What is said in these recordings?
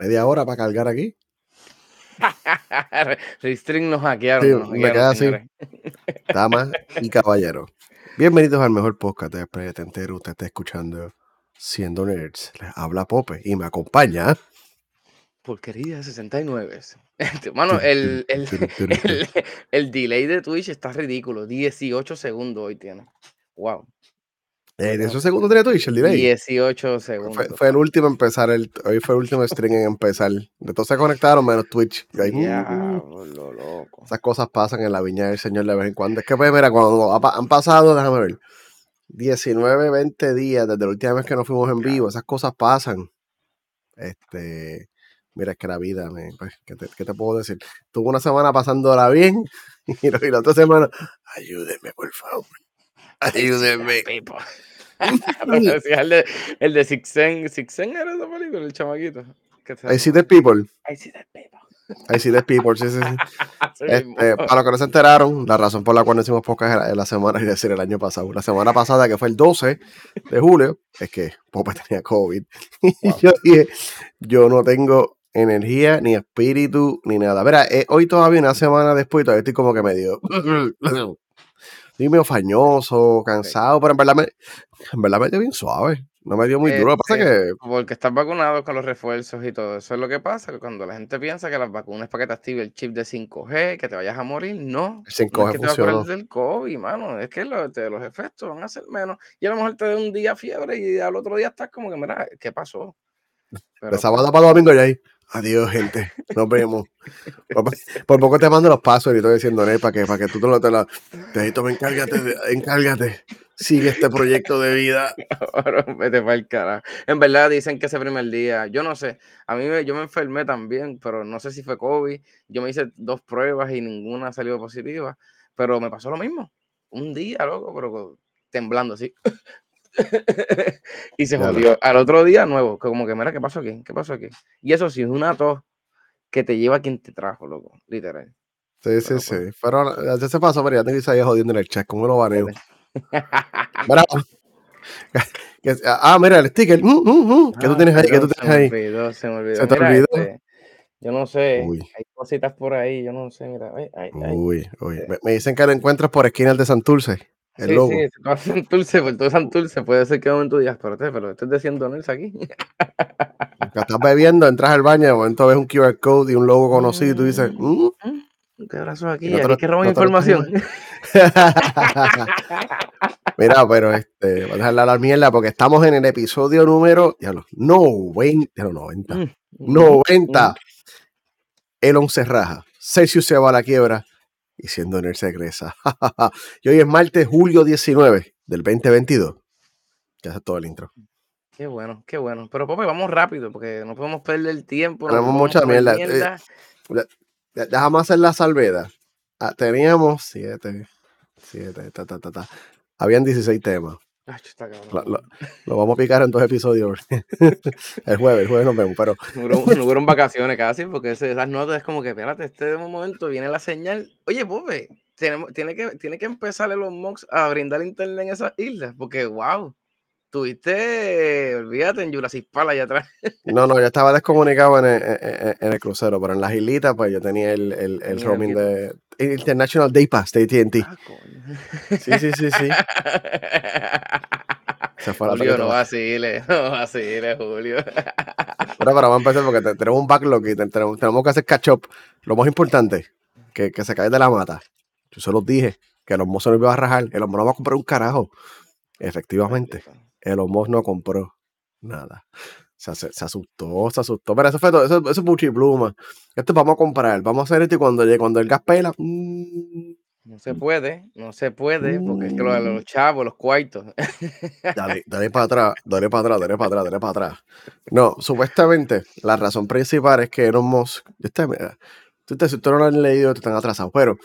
media hora para cargar aquí. Restring nos hackearon. Sí, me queda así. Damas y caballeros. Bienvenidos al mejor podcast de Pretender. Usted está escuchando Siendo Nerds. Les habla Pope y me acompaña. Porquería 69. Mano, el, el, el, el delay de Twitch está ridículo. 18 segundos hoy tiene. Wow. Eh, ¿En esos segundos tenía Twitch el delay? 18 segundos. Fue, fue, el último en empezar. El, hoy fue el último stream en empezar. De todos se conectaron menos Twitch. Ahí, Diablo, loco. Esas cosas pasan en la viña del Señor de vez en cuando. Es que, pues, mira, cuando han pasado, déjame ver, 19, 20 días desde la última vez que nos fuimos en vivo, esas cosas pasan. Este, mira, es que la vida, me, pues, ¿qué, te, ¿qué, te, puedo decir? Tuve una semana pasándola bien y, y la otra semana, ayúdeme, por favor. Ayúdenme. el de, el de Sixen. ¿Sixen era esa película, el chamaquito? I see the people. I see the people. I see the people, sí, sí, sí. este, para los que no se enteraron, la razón por la cual no hicimos podcast era la semana, es decir, el año pasado. La semana pasada, que fue el 12 de julio, es que Pope tenía COVID. Y yo dije, yo no tengo energía, ni espíritu, ni nada. Mira, eh, hoy todavía una semana después, todavía estoy como que medio medio fañoso, cansado, pero en verdad me, en verdad me dio bien suave. No me dio muy duro. Pasa que... Porque estás vacunado con los refuerzos y todo. Eso es lo que pasa. Que cuando la gente piensa que las vacunas es para que te active el chip de 5G, que te vayas a morir, no. El 5G no es que funcionó. te vas a del COVID, mano. Es que lo, te, los efectos van a ser menos. Y a lo mejor te da un día fiebre y al otro día estás como que, mira, ¿qué pasó? Pero, de sábado para domingo ya ahí. Adiós, gente. Nos vemos. por, por, poco te mando los pasos y estoy diciendo, ¿eh? para que, para que tú te lo te la. Te me encárgate, encárgate. Sigue este proyecto de vida. Ahora vete para el carajo. En verdad dicen que ese primer día, yo no sé. A mí me, yo me enfermé también, pero no sé si fue COVID. Yo me hice dos pruebas y ninguna salió positiva. Pero me pasó lo mismo. Un día, loco, pero temblando así. y se jodió. Al otro día, nuevo, como que, mira, ¿qué pasó aquí? ¿Qué pasó aquí? Y eso sí, es una tos que te lleva a quien te trajo, loco, literal. Sí, sí, sí. Pero ya se pasó, pero ya tengo que salir jodiendo en el chat. ¿Cómo lo baneo? Bravo. ah, mira, el sticker. Mm, mm, mm. ¿Qué tú tienes ahí? ¿Qué tú tienes ahí? Se me olvidó, se me olvidó. ¿Se te mira, olvidó? Este, yo no sé. Uy. Hay cositas por ahí, yo no sé. Mira, ay, ay, ay. Uy, uy. Me, me, dicen que lo encuentras por esquinas de Santurce. El sí, logo. sí, todo Santurce, por todo Santurce, puede ser que en tu digas, pero, pero estoy diciendo Nels aquí. Que estás bebiendo, entras al baño, de momento ves un QR code y un logo conocido y tú dices, ¿Mm? ¿qué abrazo aquí? No te Aquí que roban no te información. Mira, pero este, voy a dejarle a la mierda porque estamos en el episodio número, ya lo, 90, ya lo 90, Mm, 90. Elon se raja, Celsius se va a la quiebra y siendo nerd se regresa. y hoy es martes, julio 19 del 2022. Ya es todo el intro. Qué bueno, qué bueno. Pero, Pope, vamos rápido porque no podemos perder el tiempo. no podemos mucha comer mierda, eh, Déjame hacer la salvedad. Ah, teníamos 7, 7, ta, ta, ta, ta. Habían 16 temas. Ay, está cabrón. Lo, vamos a picar en dos episodios. el jueves, el jueves nos vemos. Pero No hubieron vacaciones casi, porque esas notas es como que, espérate, este momento viene la señal. Oye, Pope, tenemos, tiene, que, tiene que empezar los Mox a brindar internet en esas islas, porque, wow, tuviste, olvídate, en Jurassic Park allá atrás. no, no, yo estaba descomunicado en el, en- crucero, pero en las islitas, pues yo tenía el, el, el roaming de International Day Pass de ATT. Ah. Sí, sí, sí, sí. Se fue Julio, no vacile, no vacile, Julio. Pero, pero vamos a empezar porque te- tenemos un backlog y te- tenemos, tenemos que hacer catch up. Lo más importante, que, que se cae de la mata. Yo se los dije, que el Musk no iba a rajar. El Musk no va a comprar un carajo. Efectivamente, el Musk no compró nada. Se, asustó, se asustó. Pero eso fue todo, eso, eso es buchipluma. Esto vamos a comprar, vamos a hacer esto y cuando llegue, cuando el gas pela, mm, No se puede, no se puede, porque es que los, los chavos, los cuartos. Dale, dale para atrás, dale para atrás, dale para atrás, dale para atrás. No, supuestamente la razón principal es que Elon Musk, este, si tú no lo has leído, te están atrasados, pero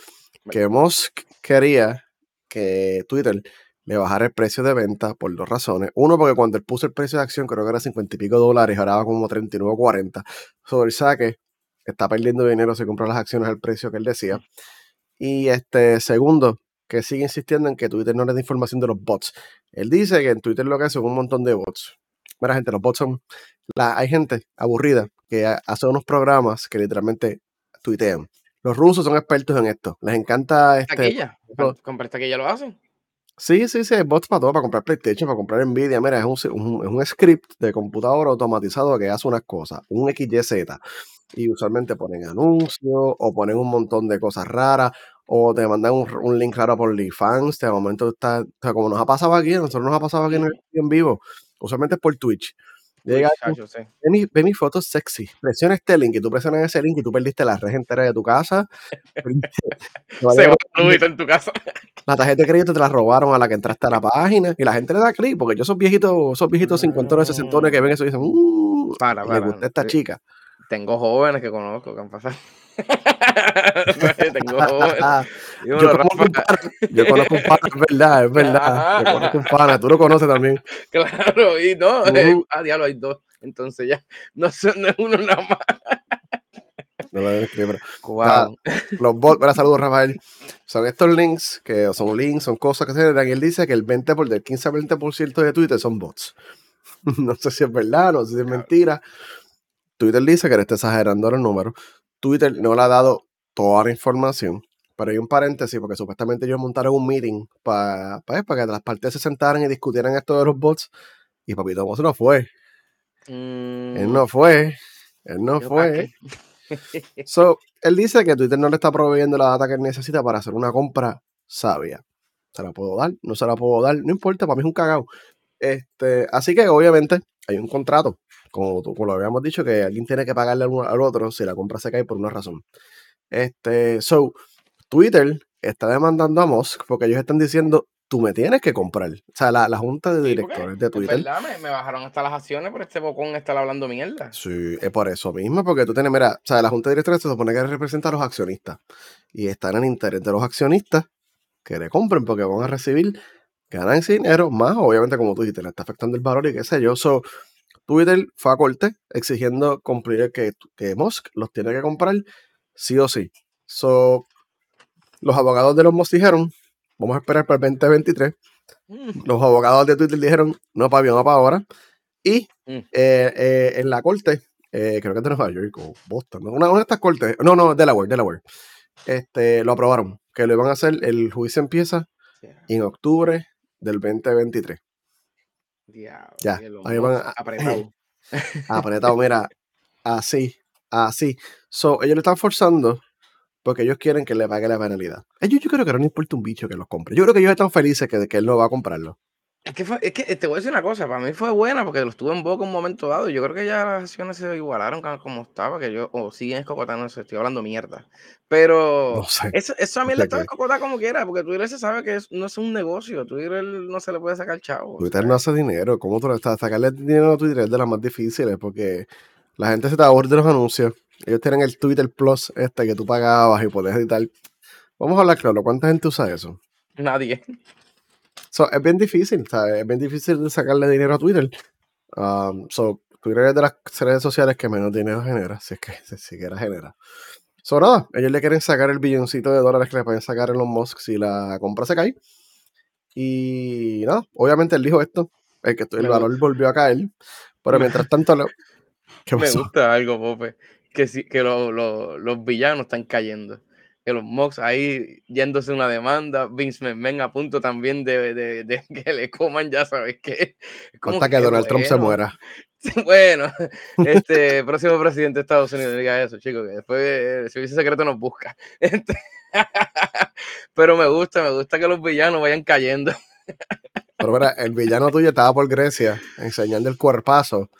que Musk quería que Twitter le bajara el precio de venta por dos razones. Uno, porque cuando él puso el precio de acción, creo que era 50 y pico dólares, ahora va como 39 o 40. Sobre el saque, está perdiendo dinero si compra las acciones al precio que él decía. Y este, segundo, que sigue insistiendo en que Twitter no le da información de los bots. Él dice que en Twitter lo que hace es un montón de bots. Mira, gente, los bots son. La, hay gente aburrida que hace unos programas que literalmente tuitean. Los rusos son expertos en esto. Les encanta este. Taquilla. Con taquilla lo hacen. Sí, sí, sí, hay bots para todo, para comprar PlayStation, para comprar Nvidia. Mira, es un, es un script de computador automatizado que hace unas cosas, un XYZ. Y usualmente ponen anuncios o ponen un montón de cosas raras o te mandan un, link raro por OnlyFans. De momento está, o sea, como nos ha pasado aquí, nosotros nos ha pasado aquí en, vivo, usualmente es por Twitch. Llega, ve, mi, ve mis fotos sexy. Presiona este link y tú presionas ese link y tú perdiste la red entera de tu casa. Se va en tu casa. La tarjeta de crédito te la robaron a la que entraste a la página y la gente le da clic porque yo esos viejitos, esos viejitos cincuentones, sesentones que ven eso y dicen, mmm, para, para, me gusta esta chica. Tengo jóvenes que conozco que han pasado. Tengo jóvenes. yo, conozco un pana, yo conozco un pana, es verdad, es verdad. Yo conozco un pana, tú lo conoces también. Claro, y no, uh -huh. eh, ah, diablo, hay dos. Entonces ya, no, no es uno nada más. No lo. Wow. los bots, para saludos, Rafael. Son estos links, que son links, son cosas que se. Y él dice que el 20 por, del 15 a 20% de Twitter son bots. no sé si es verdad, no sé si es mentira. Twitter dice que le está exagerando los números. Twitter no le ha dado toda la información. Pero hay un paréntesis, porque supuestamente ellos montaron un meeting para, para, para que las partes se sentaran y discutieran esto de los bots. Y Papito Moss no fue. Mm. Él no fue. Él no fue. so, él dice que Twitter no le está proveyendo la data que necesita para hacer una compra sabia. ¿Se la puedo dar? ¿No se la puedo dar? No importa, para mí es un cagao. Este, así que obviamente hay un contrato como, como lo habíamos dicho, que alguien tiene que pagarle al, otro si la compra se cae por una razón. Este, so, Twitter está demandando a Musk porque ellos están diciendo, tú me tienes que comprar. O sea, la, la junta de directores de Twitter. verdad, me, bajaron hasta las acciones por este bocón estar hablando mierda. Sí, es por eso mismo, porque tú tienes, mira, o sea, la junta de directores se supone que representa a los accionistas. Y está en el interés de los accionistas que le compren porque van a recibir ganancia de dinero, más obviamente como tú dijiste, le está afectando el valor y qué sé yo. So, Twitter fue a corte exigiendo cumplir que, que Musk los tiene que comprar sí o sí. So, los abogados de los Musk dijeron, vamos a esperar para el 2023. Mm. Los abogados de Twitter dijeron, no para no para ahora. Y mm. eh, eh, en la corte, eh, creo que es de Nueva York o Boston, una, una de estas cortes, no, no, Delaware, Delaware, este, lo aprobaron, que lo iban a hacer, el juicio empieza en octubre del 2023 ya, ahí van apretado. apretado, mira, así, así. So, ellos le están forzando porque ellos quieren que le pague la penalidad. Ellos yo creo que no les importa un bicho que los compre. Yo creo que ellos están felices que, que él no va a comprarlo. Es que, es que te voy a decir una cosa, para mí fue buena porque lo estuve en boca un momento dado. Yo creo que ya las acciones se igualaron como estaba, que yo, o siguen escocotando, estoy hablando mierda. Pero eso, eso, a mí le está escocotando como quiera, porque Twitter se sabe que no es un negocio. Twitter no se le puede sacar chavo. Twitter no hace dinero. ¿Cómo tú le estás? Sacarle dinero a Twitter es de las más difíciles porque la gente se te aburre de los anuncios. Ellos tienen el Twitter Plus este que tú pagabas y podés editar. Vamos a hablar claro. ¿Cuánta gente usa eso? Nadie es bien difícil, es bien difícil sacarle dinero a Twitter. Um, so, Twitter es de las redes sociales que menos dinero genera, si es que si siquiera genera. So, nada, ellos le quieren sacar el billoncito de dólares que le pueden sacar en los Musk si la compra se cae. Y nada, obviamente él dijo esto, el, que el valor volvió a caer, pero mientras tanto... Me gusta algo, Pope, que, que los villanos están cayendo que los Mox ahí yéndose una demanda, Vince McMahon a punto también de, de, de que le coman, ya sabes qué. Hasta que, Donald Trump se muera. Bueno, este próximo presidente de Estados Unidos diga eso, chicos, que después el servicio secreto nos busca. Este, pero me gusta, me gusta que los villanos vayan cayendo. Pero mira, el villano tuyo estaba por Grecia enseñando el cuerpazo.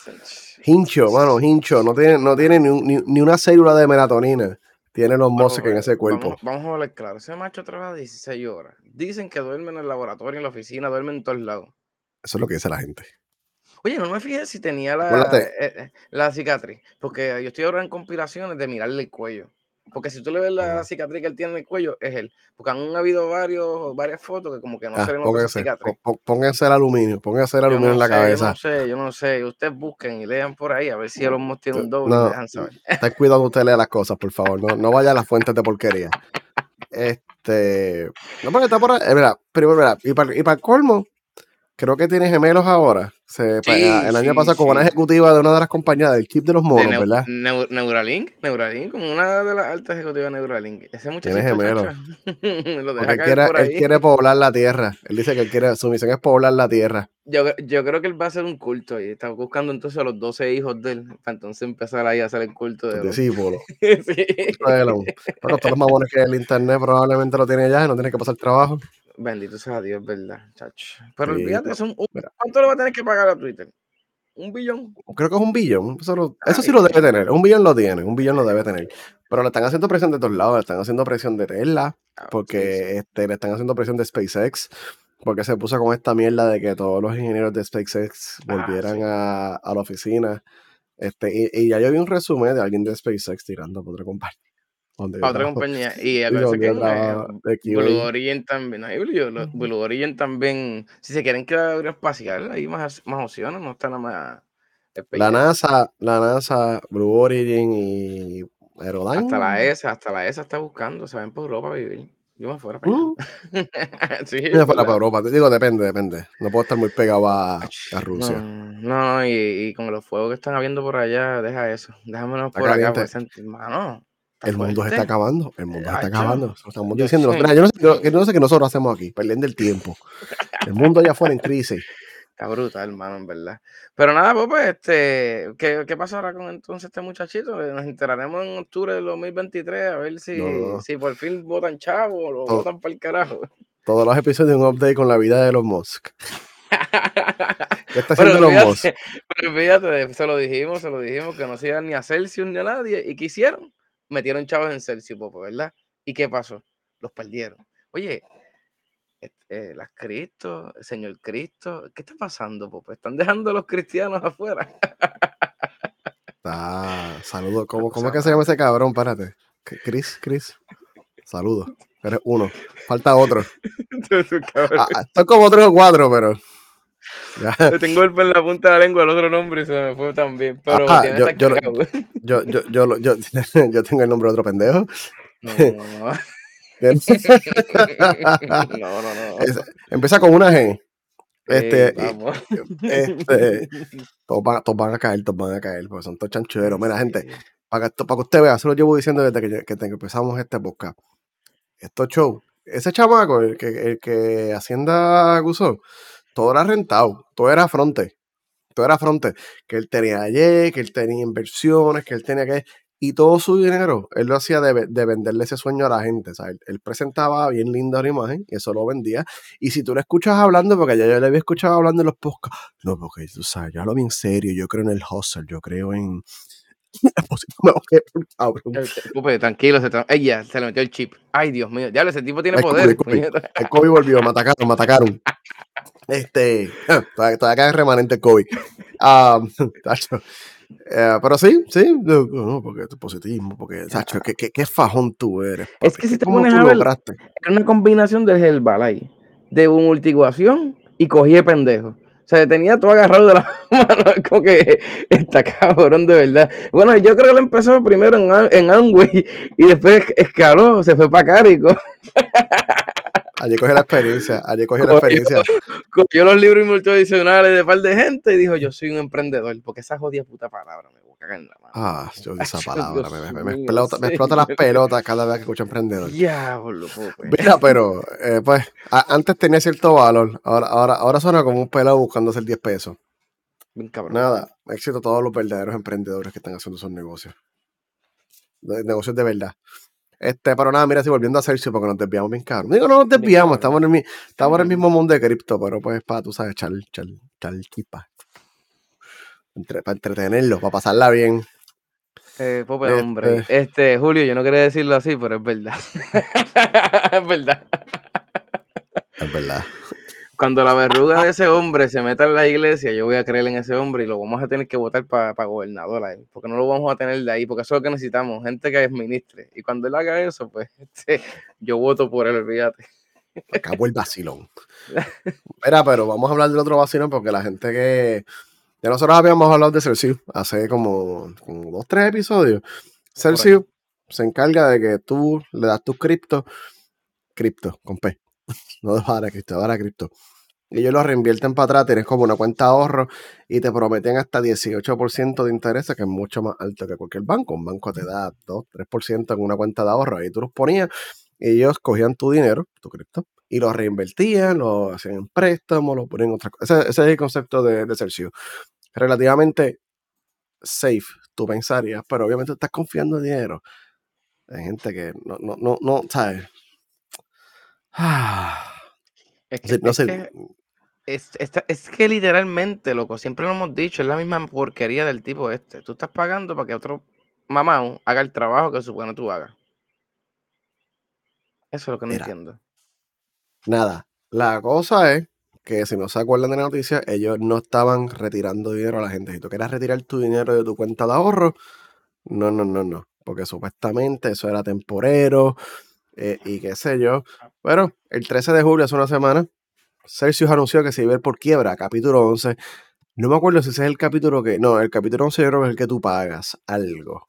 Hincho, mano, hincho, no tiene, no tiene ni, ni, ni una célula de melatonina tiene los mozos en ese cuerpo. Vamos, a ver claro. Ese macho trabaja 16 horas. Dicen que duerme en el laboratorio, en la oficina, duerme en todos lados. Eso es lo que dice la gente. Oye, no me fijé si tenía la, eh, eh, la cicatriz. Porque yo estoy ahora en compilaciones de mirarle el cuello. Porque si tú le ves la cicatriz que él tiene en el cuello, es él. Porque han habido varios, varias fotos que como que no ah, se ven pónganse, cicatriz. Pónganse el aluminio, pónganse el aluminio en la cabeza. Yo no sé, yo no sé. Ustedes busquen y lean por ahí a ver si el homo tiene un doble. No, dejan saber. Ten cuidado usted lea las cosas, por favor. No, no vaya a las fuentes de porquería. Este. No, porque está por ahí. Eh, mira, primero, mira, y para, y para el colmo, creo que tiene gemelos ahora. Se, Sí, el año sí, pasado, como una sí. ejecutiva de una de las compañías del chip de los De monos, Neu- ¿verdad? Neu- Neuralink, Neuralink, como una de las altas ejecutivas de Neuralink. Ese muchachito, gemelos. lo Porque deja él quiere, por él quiere poblar la tierra. Él dice que él quiere, su misión es poblar la tierra. Yo, yo creo que él va a hacer un culto y está buscando entonces a los 12 hijos de él para entonces empezar ahí a hacer el culto de discípulos. Sí. Bueno, todos los mamones que el internet probablemente lo tiene ya no tiene que pasar trabajo. Bendito sea Dios, ¿verdad, chacho? Pero Sí, olvídate, son un-. ¿cuánto le va a tener que pagar a Twitter? ¿Un billón? Creo que es un billón. Eso, lo- eso sí lo debe tener. Un billón lo tiene. Un billón lo debe tener. Pero le están haciendo presión de todos lados. Le están haciendo presión de Tesla. ah, Porque este, le están haciendo presión de SpaceX. Porque se puso con esta mierda de que todos los ingenieros de SpaceX Ah, volvieran sí. a, a la oficina. Este, y, y ya yo vi un resumen de alguien de SpaceX tirando por otra compañía. Donde A otra trabajo. compañía. Y acuérdense donde que eh, Blue. Origin también, no, Blue, Origin también, si se quieren quedar aeroespacial, hay más, más opciones, no está nada más La. NASA, la NASA, Blue Origin y Aerodyne. Hasta la ESA, hasta la ESA está buscando, se ven por Europa a vivir. Yo me fuera para. Mm. sí, Yo fuera para. Europa. Te digo, depende, depende. No puedo estar muy pegado a, a Rusia. no, no, y, y con los fuegos que están habiendo por allá, deja eso. Déjamenos por acá, caliente. pues, El mundo se está acabando. El mundo se está acabando. Lo estamos yo diciendo. sé. Yo no sé, yo- no sé qué nosotros hacemos aquí, perdiendo el tiempo. El mundo allá afuera en crisis. Está brutal, hermano, en verdad. Pero nada, pues, pues, este, ¿qué, qué pasará con entonces este muchachito? Eh, Nos enteraremos en octubre del 2023 a ver No, si, no. si por fin votan chavo o lo votan para el carajo. todos los episodios un update con la vida de Elon Musk. ¿Qué está Pero haciendo Elon Musk? pero olvídate, se lo dijimos, se lo dijimos que no se iban ni a Celsius ni a nadie. ¿Y qué hicieron? Metieron chavos en Celsius, popo, ¿verdad? ¿Y qué pasó? Los perdieron. Oye, eh, las Cristo, el Señor Cristo, ¿qué está pasando, Popo? Están dejando a los cristianos afuera. Ah, saludos. ¿Cómo, ¿Cómo es que se llama ese cabrón? Párate. Chris, Chris. Saludos. Eres uno. Falta otro. Ah, ah, estoy como tres o cuatro, pero. Le tengo el en la punta de la lengua el otro nombre y se me fue también. Pero tiene yo- yo. Yo, yo, yo, yo, yo tengo el nombre de otro pendejo. No, no, no. No, no, no. Es- empieza con una G. Este, este, todos van, todos van a caer, todos van a caer, porque son todos chanchueros. Mira, gente, para que, para que usted vea, eso lo llevo diciendo desde que, que, que empezamos este podcast. Estos shows, ese chamaco, el que, el que Hacienda acusó, todo era rentado, todo era fronte, todo era fronte, que él tenía ayer, que él tenía inversiones, que él tenía que... Y todo su dinero, él lo hacía de, de venderle ese sueño a la gente. O sea, él, él presentaba bien linda una imagen y eso lo vendía. Y si tú lo escuchas hablando, porque ya yo le había escuchado hablando en los podcasts, no, porque tú sabes, yo hablo bien serio, yo creo en el hustle, yo creo en... Pupe, tranquilo, se tra- Ella se le metió el chip. Ay, Dios mío. Ya ese tipo tiene Ay, poder. El COVID volvió, me atacaron, me atacaron. Este, todavía, todavía cae remanente el COVID. Ah, tacho. Eh, pero sí, sí, no, porque tu positivismo, porque, tacho, ¿qué, qué, qué fajón tú eres. Es papi, que si te ¿Cómo pones a ver-? Era una combinación del Herbalife, de multiguación y cogí de pendejo. O sea, tenía todo agarrado de la mano. Como que está cabrón, de verdad. Bueno, yo creo que lo empezó primero en, en Amway y después escaló, se fue para Carico. Allí cogí la experiencia, allí cogí la Cogió- experiencia. Cogió los libros multidimensionales de par de gente y dijo: Yo soy un emprendedor. Porque esa jodida puta palabra me voy a cagar en la mano. Ah, yo esa palabra, me, me- me explota, me explota las pelotas cada vez que escucho emprendedor. Diablo, Pope. Mira, pero, eh, pues, a- antes tenía cierto valor, ahora, ahora, ahora suena como un pelado buscando hacer 10 pesos. Bien cabrón. Nada, éxito a todos los verdaderos emprendedores que están haciendo esos negocios. Negocios de verdad. Este, pero nada, mira, si volviendo a Celsius, porque nos desviamos bien caro. Digo, no nos desviamos, estamos en el, mi- estamos en el mismo mundo de cripto, pero pues para, tú sabes, echar, echar chispa. Entre- para entretenerlos, para pasarla bien. Eh, Pope, Este- hombre. Este, Julio, yo no quería decirlo así, pero es verdad. es verdad. Es verdad. Cuando la verruga de ese hombre se meta en la iglesia, yo voy a creer en ese hombre y lo vamos a tener que votar para gobernador a él, porque no lo vamos a tener de ahí, porque eso es lo que necesitamos, gente que administre. Y cuando él haga eso, pues este, yo voto por él, olvídate. Acabó el vacilón. Mira, pero vamos a hablar del otro vacilón porque la gente que. Ya nosotros habíamos hablado de Celsius hace como, como dos, tres episodios. Celsius se encarga de que tú le das tus cripto, cripto, con P. No de para cripto, para cripto. y ellos lo reinvierten para atrás, tienes como una cuenta de ahorro y te prometen hasta 18% de interés, que es mucho más alto que cualquier banco. Un banco te da 2, 3% en una cuenta de ahorro. Ahí tú los ponías ellos cogían tu dinero, tu cripto, y lo reinvertían, lo hacían en préstamo, lo ponían en otra cosa. Ese, es el concepto de, de Relativamente safe, tú pensarías, pero obviamente estás confiando en dinero. Hay gente que no, no, no, no ¿sabes? Es que, no sé. Es, es, que literalmente, loco, siempre lo hemos dicho, es la misma porquería del tipo este. Tú estás pagando para que otro mamá haga el trabajo que supone tú hagas. Eso es lo que no entiendo. Nada. La cosa es que si no se acuerdan de la noticia, ellos no estaban retirando dinero a la gente. Si tú quieras retirar tu dinero de tu cuenta de ahorro, no, no, no, no. Porque supuestamente eso era temporero eh, y qué sé yo. Pero el 13 de julio, hace una semana, Celsius anunció que se iba a ir por quiebra, capítulo 11. No me acuerdo si ese es el capítulo que. No, el capítulo 11 yo creo que es el que tú pagas algo.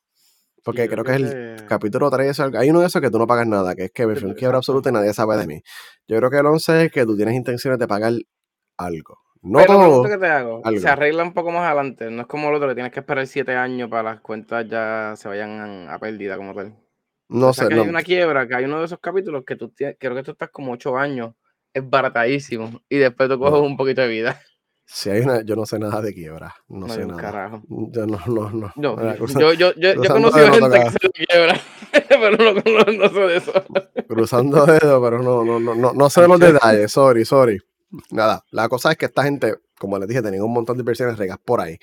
Porque creo, que, es el capítulo 3. Hay uno de esos que tú no pagas nada, que es que me fui en quiebra absoluta y nadie sabe de mí. Yo creo que el 11 es que tú tienes intenciones de pagar algo. No todo, que te hago, se arregla un poco más adelante. No es como lo otro que tienes que esperar 7 años para las cuentas ya se vayan a pérdida como tal. No sé. Que hay una quiebra, que hay uno de esos capítulos que tú tienes, creo que tú estás como 8 años es baratadísimo y después tú coges un poquito de vida. Si hay una, yo no sé nada de quiebra, no, sé nada. Carajo. Yo no, no, no. yo, yo, yo, yo conocí a gente que se quiebra, pero no, no, sé de eso. Cruzando dedos, pero no, no, no, no, no sé los detalles, sorry, sorry. Nada, la cosa es que esta gente, como les dije, tenían un montón de inversiones regas por ahí.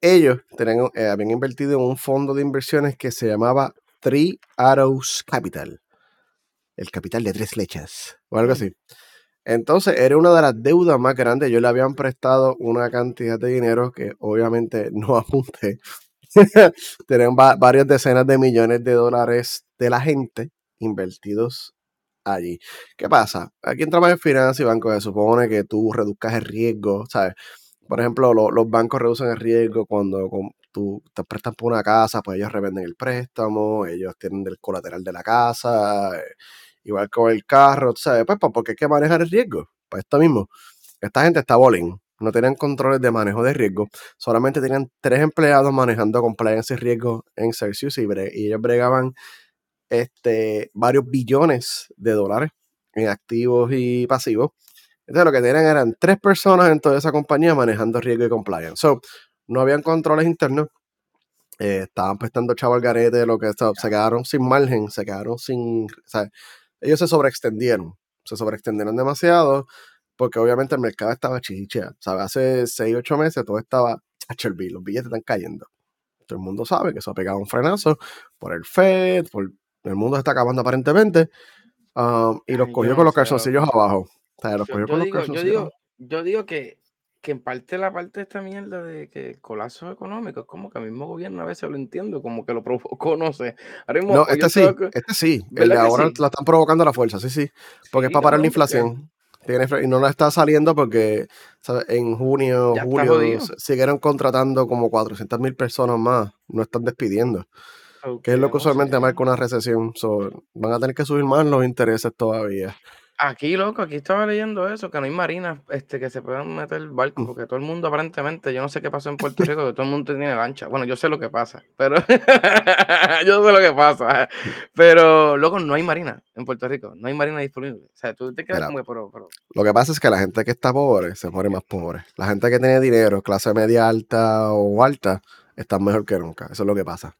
Ellos tenían, eh, habían invertido en un fondo de inversiones que se llamaba Three Arrows Capital. El capital de tres flechas, o algo así. Entonces, era una de las deudas más grandes. Yo le habían prestado una cantidad de dinero que obviamente no apunté. Tenían varias decenas de millones de dólares de la gente invertidos allí. ¿Qué pasa? Aquí entramos en finanzas y bancos. Se supone que tú reduzcas el riesgo, ¿sabes? Por ejemplo, los bancos reducen el riesgo cuando tú te prestas por una casa, pues ellos revenden el préstamo, ellos tienen el colateral de la casa. Eh, igual con el carro, ¿sabes? Pues, porque hay que manejar el riesgo. Pues esto mismo. Esta gente está bowling. No tenían controles de manejo de riesgo. Solamente tenían tres empleados manejando compliance y riesgo en Celsius y, y ellos bregaban este, varios billones de dólares en activos y pasivos. Entonces lo que tenían eran tres personas en toda esa compañía manejando riesgo y compliance. So, no habían controles internos. Eh, estaban prestando chavo al garete, lo que se quedaron sin margen, se quedaron sin ellos se sobreextendieron, se sobreextendieron demasiado porque obviamente el mercado estaba chichea. ¿sabes? Hace 6, 8 meses todo estaba HLB, los billetes están cayendo. Todo el mundo sabe que eso ha pegado un frenazo por el Fed, por el mundo se está acabando aparentemente. Um, y los cogió con los calzoncillos abajo. O sea, los cogió con los calzoncillos. yo digo que que en parte la parte de esta mierda de que el colapso económico es como que el mismo gobierno a veces lo entiendo, como que lo provocó, no sé. no, este sí, este sí. El de ahora lo están provocando a la fuerza, sí, sí. Porque es para parar la inflación. Y no la está saliendo porque en junio, julio, siguieron contratando como 400 mil personas más. No están despidiendo. que es lo que usualmente marca una recesión. van a tener que subir más los intereses todavía. Aquí, loco, aquí estaba leyendo eso, que no hay marinas este, que se puedan meter barcos, mm. porque todo el mundo aparentemente, yo no sé qué pasó en Puerto Rico, que todo el mundo tiene lancha. Bueno, yo sé lo que pasa, pero yo sé lo que pasa. Pero, loco, no hay marina en Puerto Rico, no hay marina disponible. O sea, tú te quedas como, pero, pero... Lo que pasa es que la gente que está pobre se muere más pobre. La gente que tiene dinero, clase media alta o alta, está mejor que nunca. Eso es lo que pasa.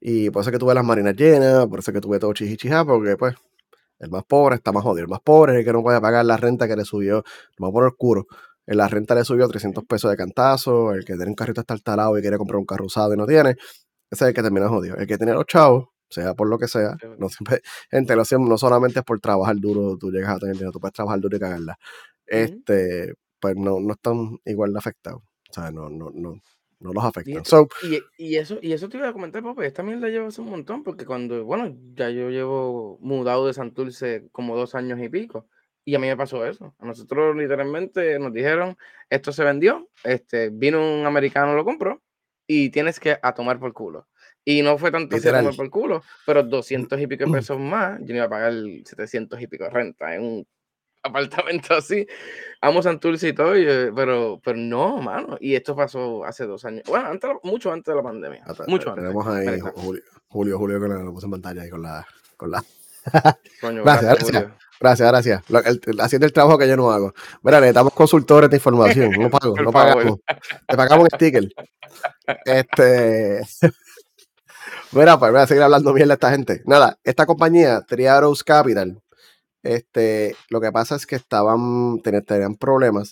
Y por eso es que tuve las marinas llenas, por eso es que tuve todo chichichija, porque pues el más pobre está más jodido. El más pobre es el que no puede pagar la renta que le subió. Vamos a poner oscuro. En la renta le subió 300 pesos de cantazo. El que tiene un carrito hasta el talado y quiere comprar un carro usado y no tiene. Ese es el que termina jodido. El que tiene los chavos, sea por lo que sea, no siempre, gente, no solamente es por trabajar duro, tú llegas a tener dinero, tú puedes trabajar duro y cagarla. Este, pues no, no están igual de afectados. O sea, no, no, no, no los afectan. Y, eso, y eso te iba a comentar, papá, esta mierda lleva hace un montón, porque cuando, bueno, ya yo llevo mudado de Santurce como dos años y pico, y a mí me pasó eso. A nosotros literalmente nos dijeron, esto se vendió, este, vino un americano, lo compró, y tienes que a tomar por culo. Y no fue tanto a tomar por culo, pero 200 y pico pesos más, yo no iba a pagar 700 y pico de renta en un apartamento así. Amo Santurce y todo, pero, pero no, mano. Y esto pasó hace dos años. Bueno, antes, mucho antes de la pandemia. mucho antes. Tenemos ahí Julio, Julio, Julio, que lo puse en pantalla ahí con la. Con la... Coño, gracias, gracias. Gracias, gracias. haciendo el trabajo que yo no hago. Mira, necesitamos consultores de información. No pago, no pagamos. Te pagamos un sticker. Este. Mira, pues voy a seguir hablando bien de esta gente. Nada, esta compañía, Triaros Capital, este, lo que pasa es que estaban, tenían problemas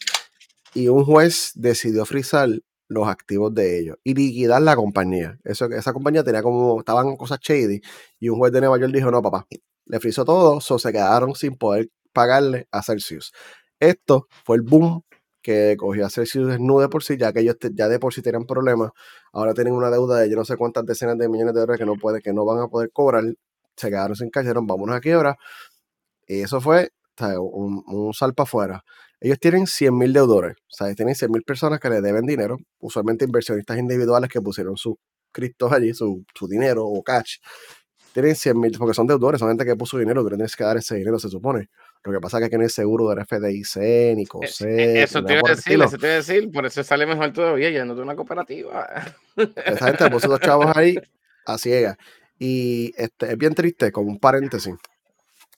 y un juez decidió frizar los activos de ellos y liquidar la compañía. Eso, esa compañía tenía como, estaban cosas shady y un juez de Nueva York dijo, no, papá, le frizó todo, so se quedaron sin poder pagarle a Celsius. Esto fue el boom que cogió a Celsius desnudo de por sí, ya que ellos ya de por sí tenían problemas. Ahora tienen una deuda de yo no sé cuántas decenas de millones de dólares que no, puede, que no van a poder cobrar. Se quedaron sin cash, vámonos a quiebra. Y eso fue un, un salpa afuera. Ellos tienen 100 mil deudores, o sea, tienen 100 mil personas que le deben dinero, usualmente inversionistas individuales que pusieron sus criptos allí, su, su dinero o cash, tienen 100 mil, porque son deudores, son gente que puso dinero, tú tienes que dar ese dinero, se supone. Lo que pasa es que no hay seguro del FDIC, ni COSE. Eso te iba a decir, eso te iba a decir, por eso sale mejor todavía, ya no de una cooperativa. Esa gente puso dos chavos ahí a ciega. Y este, es bien triste, como un paréntesis.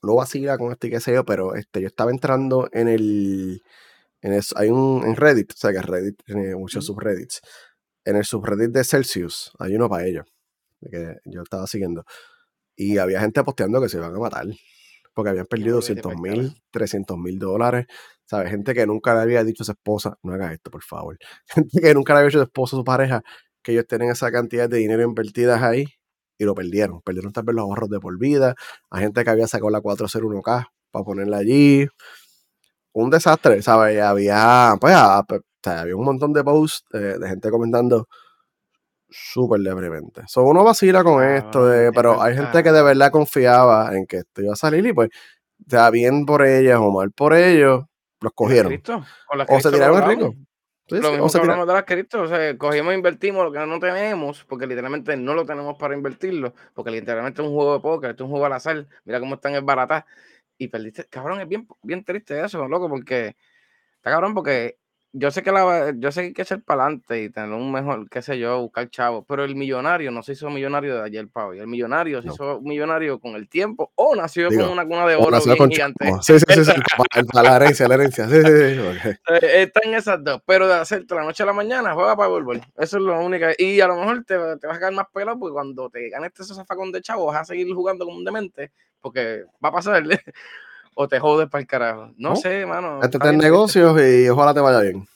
No va a seguir con este que sé yo, pero este, yo estaba entrando en el, en hay un en Reddit, o sea que Reddit tiene muchos subreddits. En el subreddit de Celsius hay uno para ellos, que yo estaba siguiendo. Y había gente posteando que se iban a matar. Porque habían perdido 200 mil, 300 mil dólares. ¿Sabes? Gente que nunca le había dicho a su esposa, no haga esto, por favor. Gente que nunca le había dicho a su esposa, a su pareja, que ellos tienen esa cantidad de dinero invertidas ahí y lo perdieron. Perdieron tal vez los ahorros de por vida. Hay gente que había sacado la 401k para ponerla allí. Un desastre, ¿sabes? Había, pues, ah, pues había un montón de posts eh, de gente comentando súper deprimente. So, uno vacila con esto, de, pero hay gente que de verdad confiaba en que esto iba a salir y pues, ya bien por ellas o mal por ellos, los cogieron. o se tiraron el rico. Lo mismo que hablamos de las cripto, o sea, cogimos e invertimos lo que no tenemos, porque literalmente no lo tenemos para invertirlo, porque literalmente es un juego de póker, es un juego al azar, mira cómo están barata y perdiste, cabrón, es bien, bien triste eso, loco, porque, está cabrón, porque yo sé que la, yo sé que hay que echar para adelante y tener un mejor, qué sé yo, buscar chavo, pero el millonario no se hizo millonario de ayer para hoy. El millonario se hizo millonario con el tiempo o nació con una cuna de oro bien gigante. Sí, sí, sí, sí. la herencia, la herencia. Sí, sí, sí. Eh, está en esas dos, pero de hacerte la noche a la mañana, juega para volver. Eso es lo único. Y a lo mejor te, te vas a quedar más pelado porque cuando te ganes este zafacón de chavo vas a seguir jugando como un demente porque va a pasar. o te jodes para el carajo. No, sé, mano. Este es negocios y ojalá te vaya bien.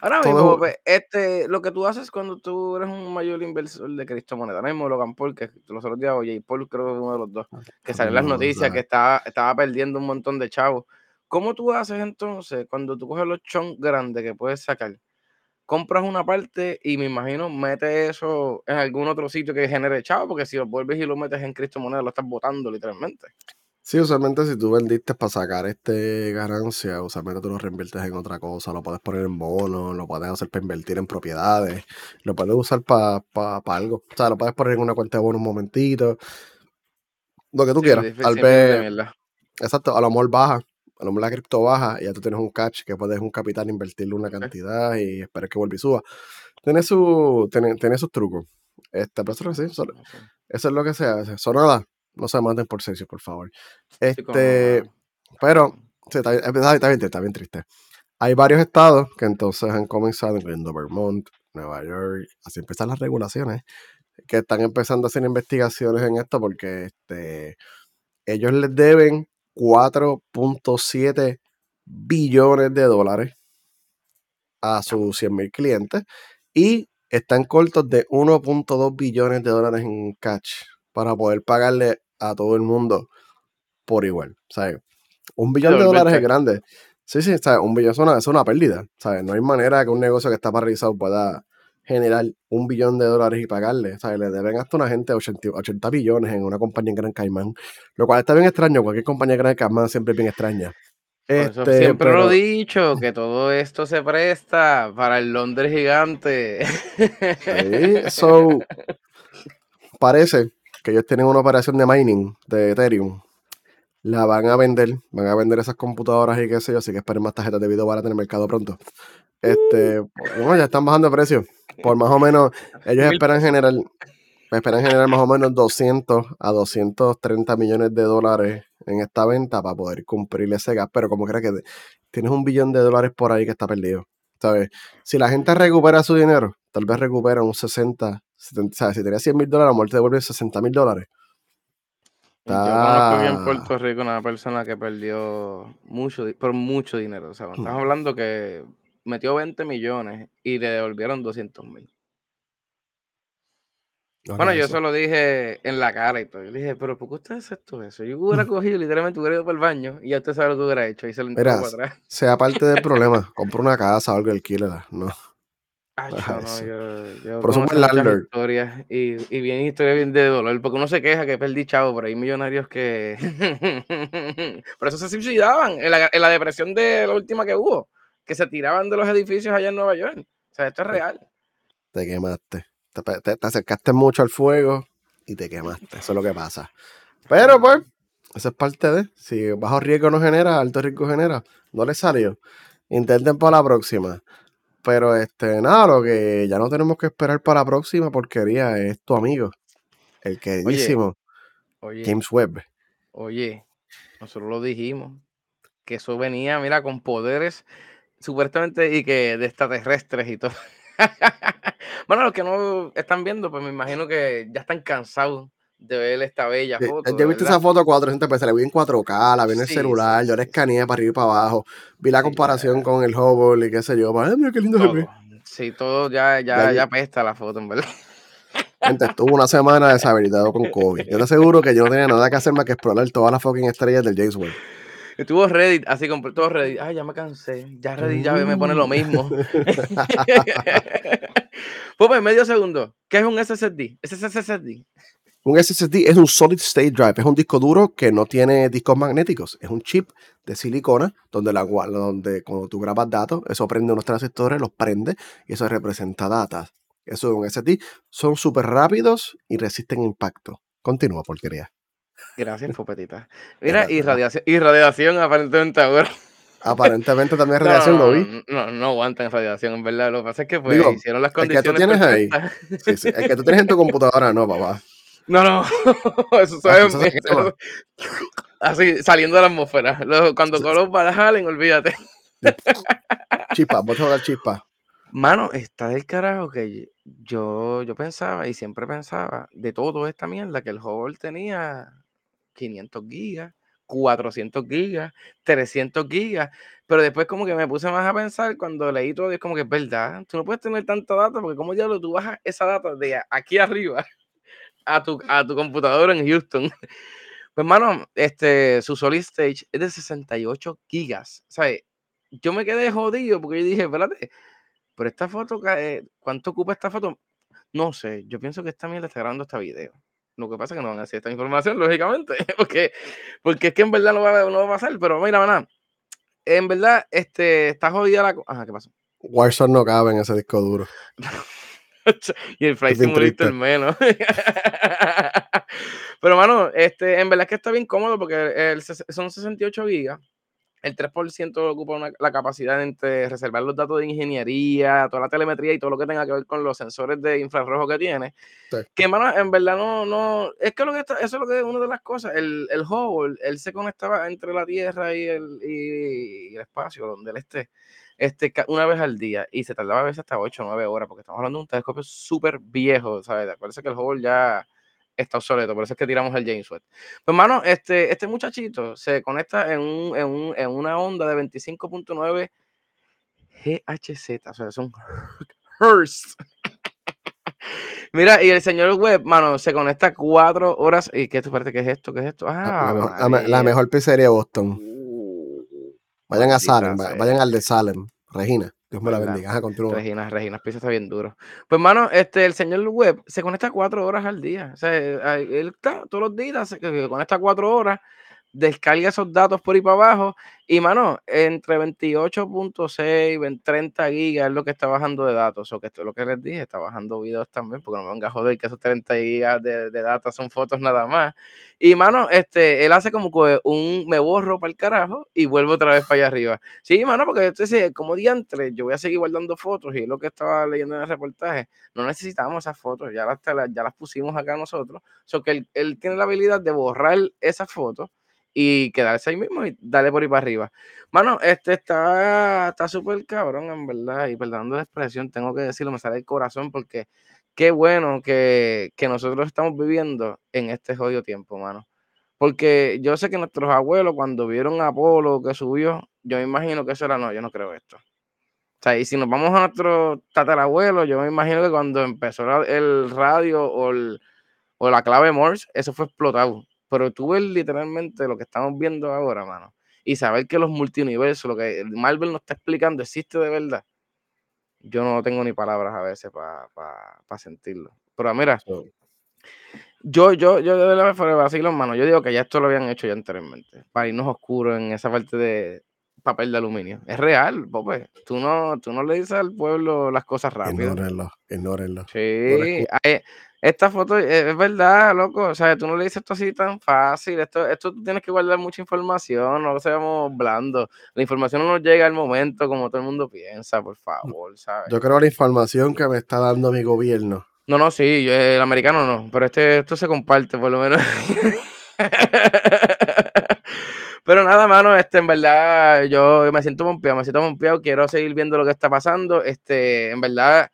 Ahora mismo, pues, este, lo que tú haces cuando tú eres un mayor inversor de criptomonedas, ahora mismo Logan Paul, que los otros días, oye, Paul creo que es uno de los dos, ah, que salió en las noticias que estaba, estaba perdiendo un montón de chavos. ¿Cómo tú haces entonces cuando tú coges los chons grandes que puedes sacar? Compras una parte y me imagino metes eso en algún otro sitio que genere chavos, porque si lo vuelves y lo metes en criptomonedas, lo estás botando literalmente. Sí, usualmente si tú vendiste para sacar este ganancia, usualmente tú lo reinviertes en otra cosa, lo puedes poner en bonos, lo puedes hacer para invertir en propiedades, lo puedes usar para algo. O sea, lo puedes poner en una cuenta de bonos un momentito. Lo que tú quieras. Al ver, exacto, a lo mejor baja, a lo mejor la cripto baja y ya tú tienes un catch que puedes un capital invertirle una cantidad y esperar que vuelva y suba. Tiene, su, tiene, tiene sus trucos. Este, pero eso, sí, eso, eso es lo que se hace. Son nada no se manden por Celsius, por favor. Este, pero, está, bien, está, bien, triste. Hay varios estados que entonces han comenzado, incluyendo Vermont, Nueva York, así empiezan las regulaciones, que están empezando a hacer investigaciones en esto porque este, ellos les deben 4.7 billones de dólares a sus 100 mil clientes y están cortos de 1.2 billones de dólares en catch para poder pagarle a todo el mundo por igual. ¿sabes? Un billón de dólares es grande. Sí, sí, ¿sabes? un billón es una, es una pérdida. ¿sabes? No hay manera que un negocio que está paralizado pueda generar un billón de dólares y pagarle. ¿sabes? Le deben hasta una gente 80, 80 billones en una compañía en Gran Caimán. Lo cual está bien extraño. Cualquier compañía en Gran Caimán siempre es bien extraña. Este, siempre lo he dicho, que todo esto se presta para el Londres gigante. Sí, so, parece que ellos tienen una operación de mining de Ethereum la van a vender, van a vender esas computadoras y qué sé yo, así que esperen más tarjetas de video para tener mercado pronto. Este, bueno, ya están bajando de precio. Por más o menos, ellos esperan generar, esperan generar más o menos 200 a 230 millones de dólares en esta venta para poder cumplir ese gas, pero como crees que tienes un billón de dólares por ahí que está perdido. ¿Sabes? Si la gente recupera su dinero, tal vez recupera un 60, 70, ¿sabes? Si tenía 100 mil dólares, a lo mejor te devuelve 60 mil dólares. Yo conozco en Puerto Rico una persona que perdió mucho, por mucho dinero. O sea, estamos hablando que metió 20 millones y le devolvieron 200 mil. bueno, yo eso lo dije en la cara y todo. Yo dije, pero ¿por qué usted hace esto eso? Yo hubiera cogido, literalmente hubiera ido para el baño y ya usted sabe lo que hubiera hecho y se lo Mira, para atrás. Sea parte del problema, compra una casa o algo alquílela, no. Ay, no, yo, yo por eso historias y, y bien historias bien de dolor, porque uno se queja que perdí chavo, pero hay millonarios que por eso se suicidaban en la, en la depresión de la última que hubo que se tiraban de los edificios allá en Nueva York. O sea, esto es real. Te quemaste. Te, acercaste mucho al fuego y te quemaste. Eso es lo que pasa. Pero pues, eso es parte de. Si bajo riesgo no genera, alto riesgo genera. No le salió. Intenten para la próxima. Pero este, nada, lo que ya no tenemos que esperar para la próxima porquería es tu amigo. El queridísimo James Webb. Oye, nosotros lo dijimos. Que eso venía, mira, con poderes supuestamente y que de extraterrestres y todo. bueno, los que no están viendo, pues me imagino que ya están cansados de ver esta bella foto. Yo he visto esa foto 400 veces, la vi en 4K, la vi en el celular, yo la escaneé para arriba y para abajo, vi la comparación con el Hubble y qué sé yo, ay, mira qué lindo se ve. Sí, todo ya, ya, ya, pesta la foto, en verdad. Gente, estuvo una semana deshabilitado con COVID. Yo te aseguro que yo no tenía nada que hacer más que explorar todas las fucking estrellas del James Webb. Estuvo Reddit, así con todo Reddit. Ay, ya me cansé. Ya Reddit ya me pone lo mismo. pues medio segundo. ¿Qué es un SSD? SSD. Un SSD es un Solid State Drive, es un disco duro que no tiene discos magnéticos, es un chip de silicona donde, la, donde cuando tú grabas datos, eso prende unos transistores, los prende y eso representa datos. Eso es un SSD, son súper rápidos y resisten impacto. Continúa, porquería. Gracias, Popetita. Mira, y radiación, y radiación aparentemente ahora. Aparentemente también radiación lo vi. No, no aguantan radiación, en verdad. Lo que pasa es que pues, hicieron las condiciones. El que tú tienes ahí. Sí, sí. El que tú tienes en tu computadora, no, papá. No, no. Eso sabe. así, saliendo de la atmósfera. Cuando los balas jalen, olvídate. Chispa, vos a dar chispa. Mano, está del carajo que yo, yo pensaba y siempre pensaba de todo esta mierda que el Hubble tenía 500 gigas, 400 gigas, 300 gigas, pero después como que me puse más a pensar cuando leí todo, es como que es verdad, tú no puedes tener tanta data porque como ya lo tú bajas esa data de aquí arriba a tu, a tu computadora en Houston. Pues hermano, este, su Solid Stage es de 68 gigas, ¿sabes? Yo me quedé jodido porque yo dije, espérate, pero esta foto, eh, ¿cuánto ocupa esta foto? No sé, yo pienso que esta mierda está grabando este video. Lo que pasa es que no van a hacer esta información, lógicamente, porque, porque es que en verdad no va, no va a pasar, pero mira, maná, en verdad, este, está jodida la... Ajá, ¿qué pasó? Warzone no cabe en ese disco duro. y el Flight Simulator menos. pero, mano, este, en verdad es que está bien cómodo porque el, son 68 gigas el 3% ocupa la capacidad de reservar los datos de ingeniería, toda la telemetría y todo lo que tenga que ver con los sensores de infrarrojo que tiene. Que, mano, en verdad no, no, es que, lo que eso es lo que es una de las cosas. El, el Hubble, él se conectaba entre la Tierra y el, y, el espacio, donde él esté, este, una vez al día y se tardaba a veces hasta 8 o 9 horas, porque estamos hablando de un telescopio súper viejo, ¿sabes? Acuérdense que el Hubble ya está obsoleto, por eso es que tiramos el James Webb. Pues, hermano, este, este muchachito se conecta en, un, en, un, en una onda de 25.9 GHz, o sea, son Hertz. Mira, y el señor Webb, mano, se conecta cuatro horas. ¿Y qué te parece que es esto? ¿Qué es esto? Ah, la, mejor pizzería de Boston. Vayan a Salem, vayan al de Salem, Regina. Dios me la bendiga. Ajá, continúa. Regina, Regina Pisa está bien duro. Pues, hermano, este, el señor Webb se conecta cuatro horas al día. O sea, él está todos los días, se conecta cuatro horas descarga esos datos por ahí para abajo y, mano, entre 28.6, 30 gigas es lo que está bajando de datos. O que esto es lo que les dije, está bajando videos también, porque no me venga a joder que esos 30 gigas de, de datos son fotos nada más. Y, mano, este, él hace como que un me borro para el carajo y vuelvo otra vez para allá arriba. Sí, mano, porque entonces, como diantre, yo voy a seguir guardando fotos y es lo que estaba leyendo en el reportaje. No necesitamos esas fotos, ya las, ya las pusimos acá nosotros. O sea, que él, él tiene la habilidad de borrar esas fotos y quedarse ahí mismo y darle por ahí para arriba. Mano, este está súper cabrón, en verdad, y perdonando la expresión, tengo que decirlo, me sale el corazón porque qué bueno que, que nosotros estamos viviendo en este jodido tiempo, mano. Porque yo sé que nuestros abuelos, cuando vieron a Apolo que subió, yo me imagino que eso era, no, yo no creo esto. O sea, y si nos vamos a nuestro tatarabuelo, yo me imagino que cuando empezó el radio o, o la clave Morse, eso fue explotado pero tú ves literalmente lo que estamos viendo ahora, mano, y saber que los multiuniversos, lo que Marvel nos está explicando, existe de verdad. Yo no tengo ni palabras a veces para sentirlo. Pero mira, yo, yo, yo de la vacilo, mano, yo digo que ya esto lo habían hecho ya anteriormente, para irnos oscuros en esa parte de papel de aluminio. Es real, Pope. Tú no, tú no le dices al pueblo las cosas rápido. Ignórenlo, ignórenlo. Sí, esta foto es verdad, loco. O sea, tú no le dices esto así tan fácil. Esto, esto tú tienes que guardar mucha información, no lo seamos blando. La información no nos llega al momento como todo el mundo piensa, por favor, ¿sabes? Yo creo la información que me está dando mi gobierno. No, no, sí, el americano no, pero este, esto se comparte por lo menos. pero nada, mano, este, en verdad, yo me siento pompeado, me siento pompeado, quiero seguir viendo lo que está pasando. Este, en verdad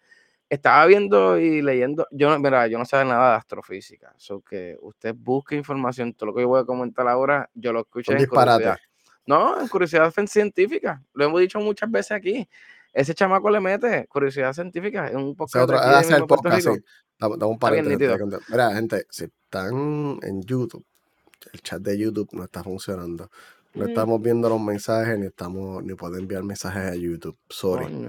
estaba viendo y leyendo, yo, mira, yo no sé nada de astrofísica, so que usted busque información, todo lo que yo voy a comentar ahora, yo lo escuché en curiosidad. No, en curiosidad científica, lo hemos dicho muchas veces aquí. Ese chamaco le mete curiosidad científica en un podcast. O el podcast, sí. un Mira, gente, si están en YouTube, el chat de YouTube no está funcionando. No estamos viendo los mensajes, ni estamos, ni pueden enviar mensajes a YouTube. Sorry.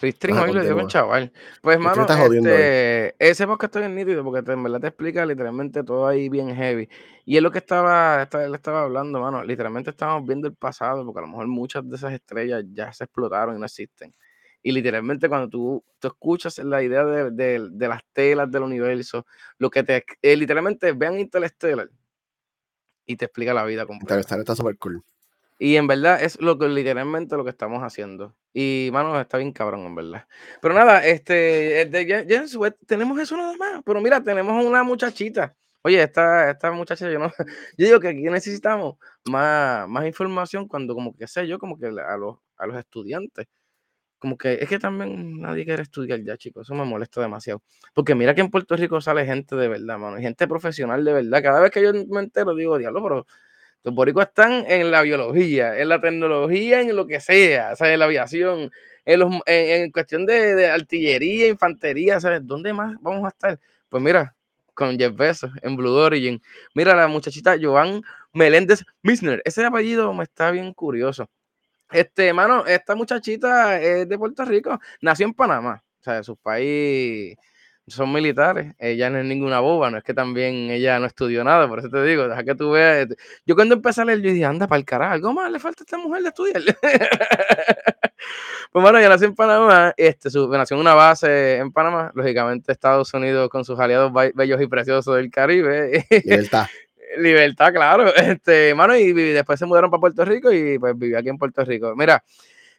Ristring hoy le dio un chaval. Pues, mano, este, ese podcast estoy en nítido porque en verdad te explica literalmente todo ahí bien heavy. Y es lo que estaba, estaba, él estaba hablando, mano. Literalmente estábamos viendo el pasado porque a lo mejor muchas de esas estrellas ya se explotaron y no existen. Y literalmente cuando tú, tú escuchas la idea de, de, de, las telas del universo, lo que te... Eh, literalmente vean Interstellar y te explica la vida completa. Interstellar está súper cool. Y en verdad es lo que literalmente lo que estamos haciendo. Y, mano, está bien cabrón, en verdad. Pero nada, este, de tenemos eso nada más. Pero mira, tenemos una muchachita. Oye, esta, esta muchacha, yo no, yo digo que aquí necesitamos más, más información cuando, como que sé yo, como que a los, a los estudiantes. Como que es que también nadie quiere estudiar ya, chicos. Eso me molesta demasiado. Porque mira que en Puerto Rico sale gente de verdad, mano. Gente profesional de verdad. Cada vez que yo me entero, digo, diablo, pero los boricuas están en la biología, en la tecnología, en lo que sea, ¿sabes? En la aviación, en, los, en, cuestión de, artillería, infantería, ¿sabes? ¿Dónde más vamos a estar? Pues mira, con Jeff Bezos, en Blue Origin. Mira la muchachita Joan Meléndez Misner. Ese apellido me está bien curioso. Este, mano, esta muchachita es de Puerto Rico, nació en Panamá, o sea, de su país son militares, ella no es ninguna boba, no es que también ella no estudió nada, por eso te digo, deja que tú veas. Yo cuando empecé a leer, yo dije, anda para el carajo, algo más le falta a esta mujer de estudiar. pues bueno, ella nació en Panamá, este, su, nació en una base en Panamá, lógicamente Estados Unidos con sus aliados bellos y preciosos del Caribe. Libertad. Libertad, claro. Este, mano, y, después se mudaron para Puerto Rico y pues vivió aquí en Puerto Rico. Mira,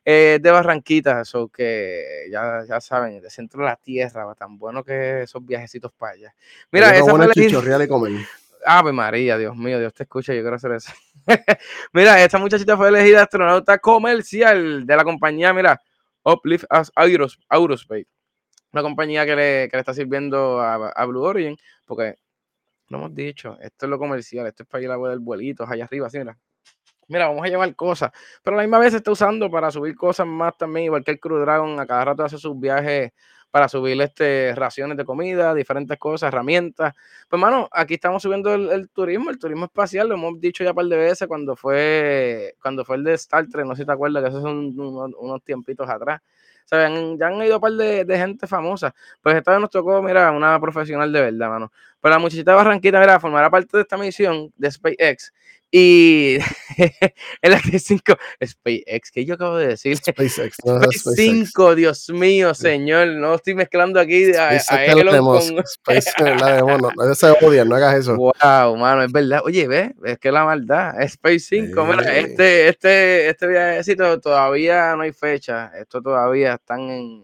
eh, de Barranquita, eso que ya, ya saben, de centro de la tierra, tan bueno que esos viajecitos para allá. Mira, esa fue la Ave María, Dios mío, Dios te escucha, yo quiero hacer eso. mira, esta muchachita fue elegida astronauta comercial de la compañía, mira, Uplift Aerospace. Una compañía que le, que le está sirviendo a, a, Blue Origin, porque lo hemos dicho, esto es lo comercial, esto es para ir a la del vuelito, allá arriba, así, mira mira, vamos a llevar cosas, pero a la misma vez se está usando para subir cosas más también, igual que el Crew Dragon, a cada rato hace sus viajes para subir este, raciones de comida, diferentes cosas, herramientas. Pues, hermano, aquí estamos subiendo el, turismo, el turismo espacial, lo hemos dicho ya un par de veces cuando fue, cuando fue el de Star Trek, no sé si te acuerdas, que esos son unos, tiempitos atrás. O sea, ya han ido un par de, gente famosa. Pues esta vez nos tocó, mira, una profesional de verdad, mano. Pero la muchachita de Barranquita, mira, formará parte de esta misión de SpaceX Y el X5, SpaceX, que yo acabo de decir. SpaceX, no, SpaceX 5, Dios mío, señor, no estoy mezclando aquí a, a Elon con... SpaceX, la no, no se odian, no hagas eso. Wow, mano, es verdad. Oye, ve, es que la maldad, Space 5, mira, este, este, este viajecito todavía no hay fecha, esto todavía están en,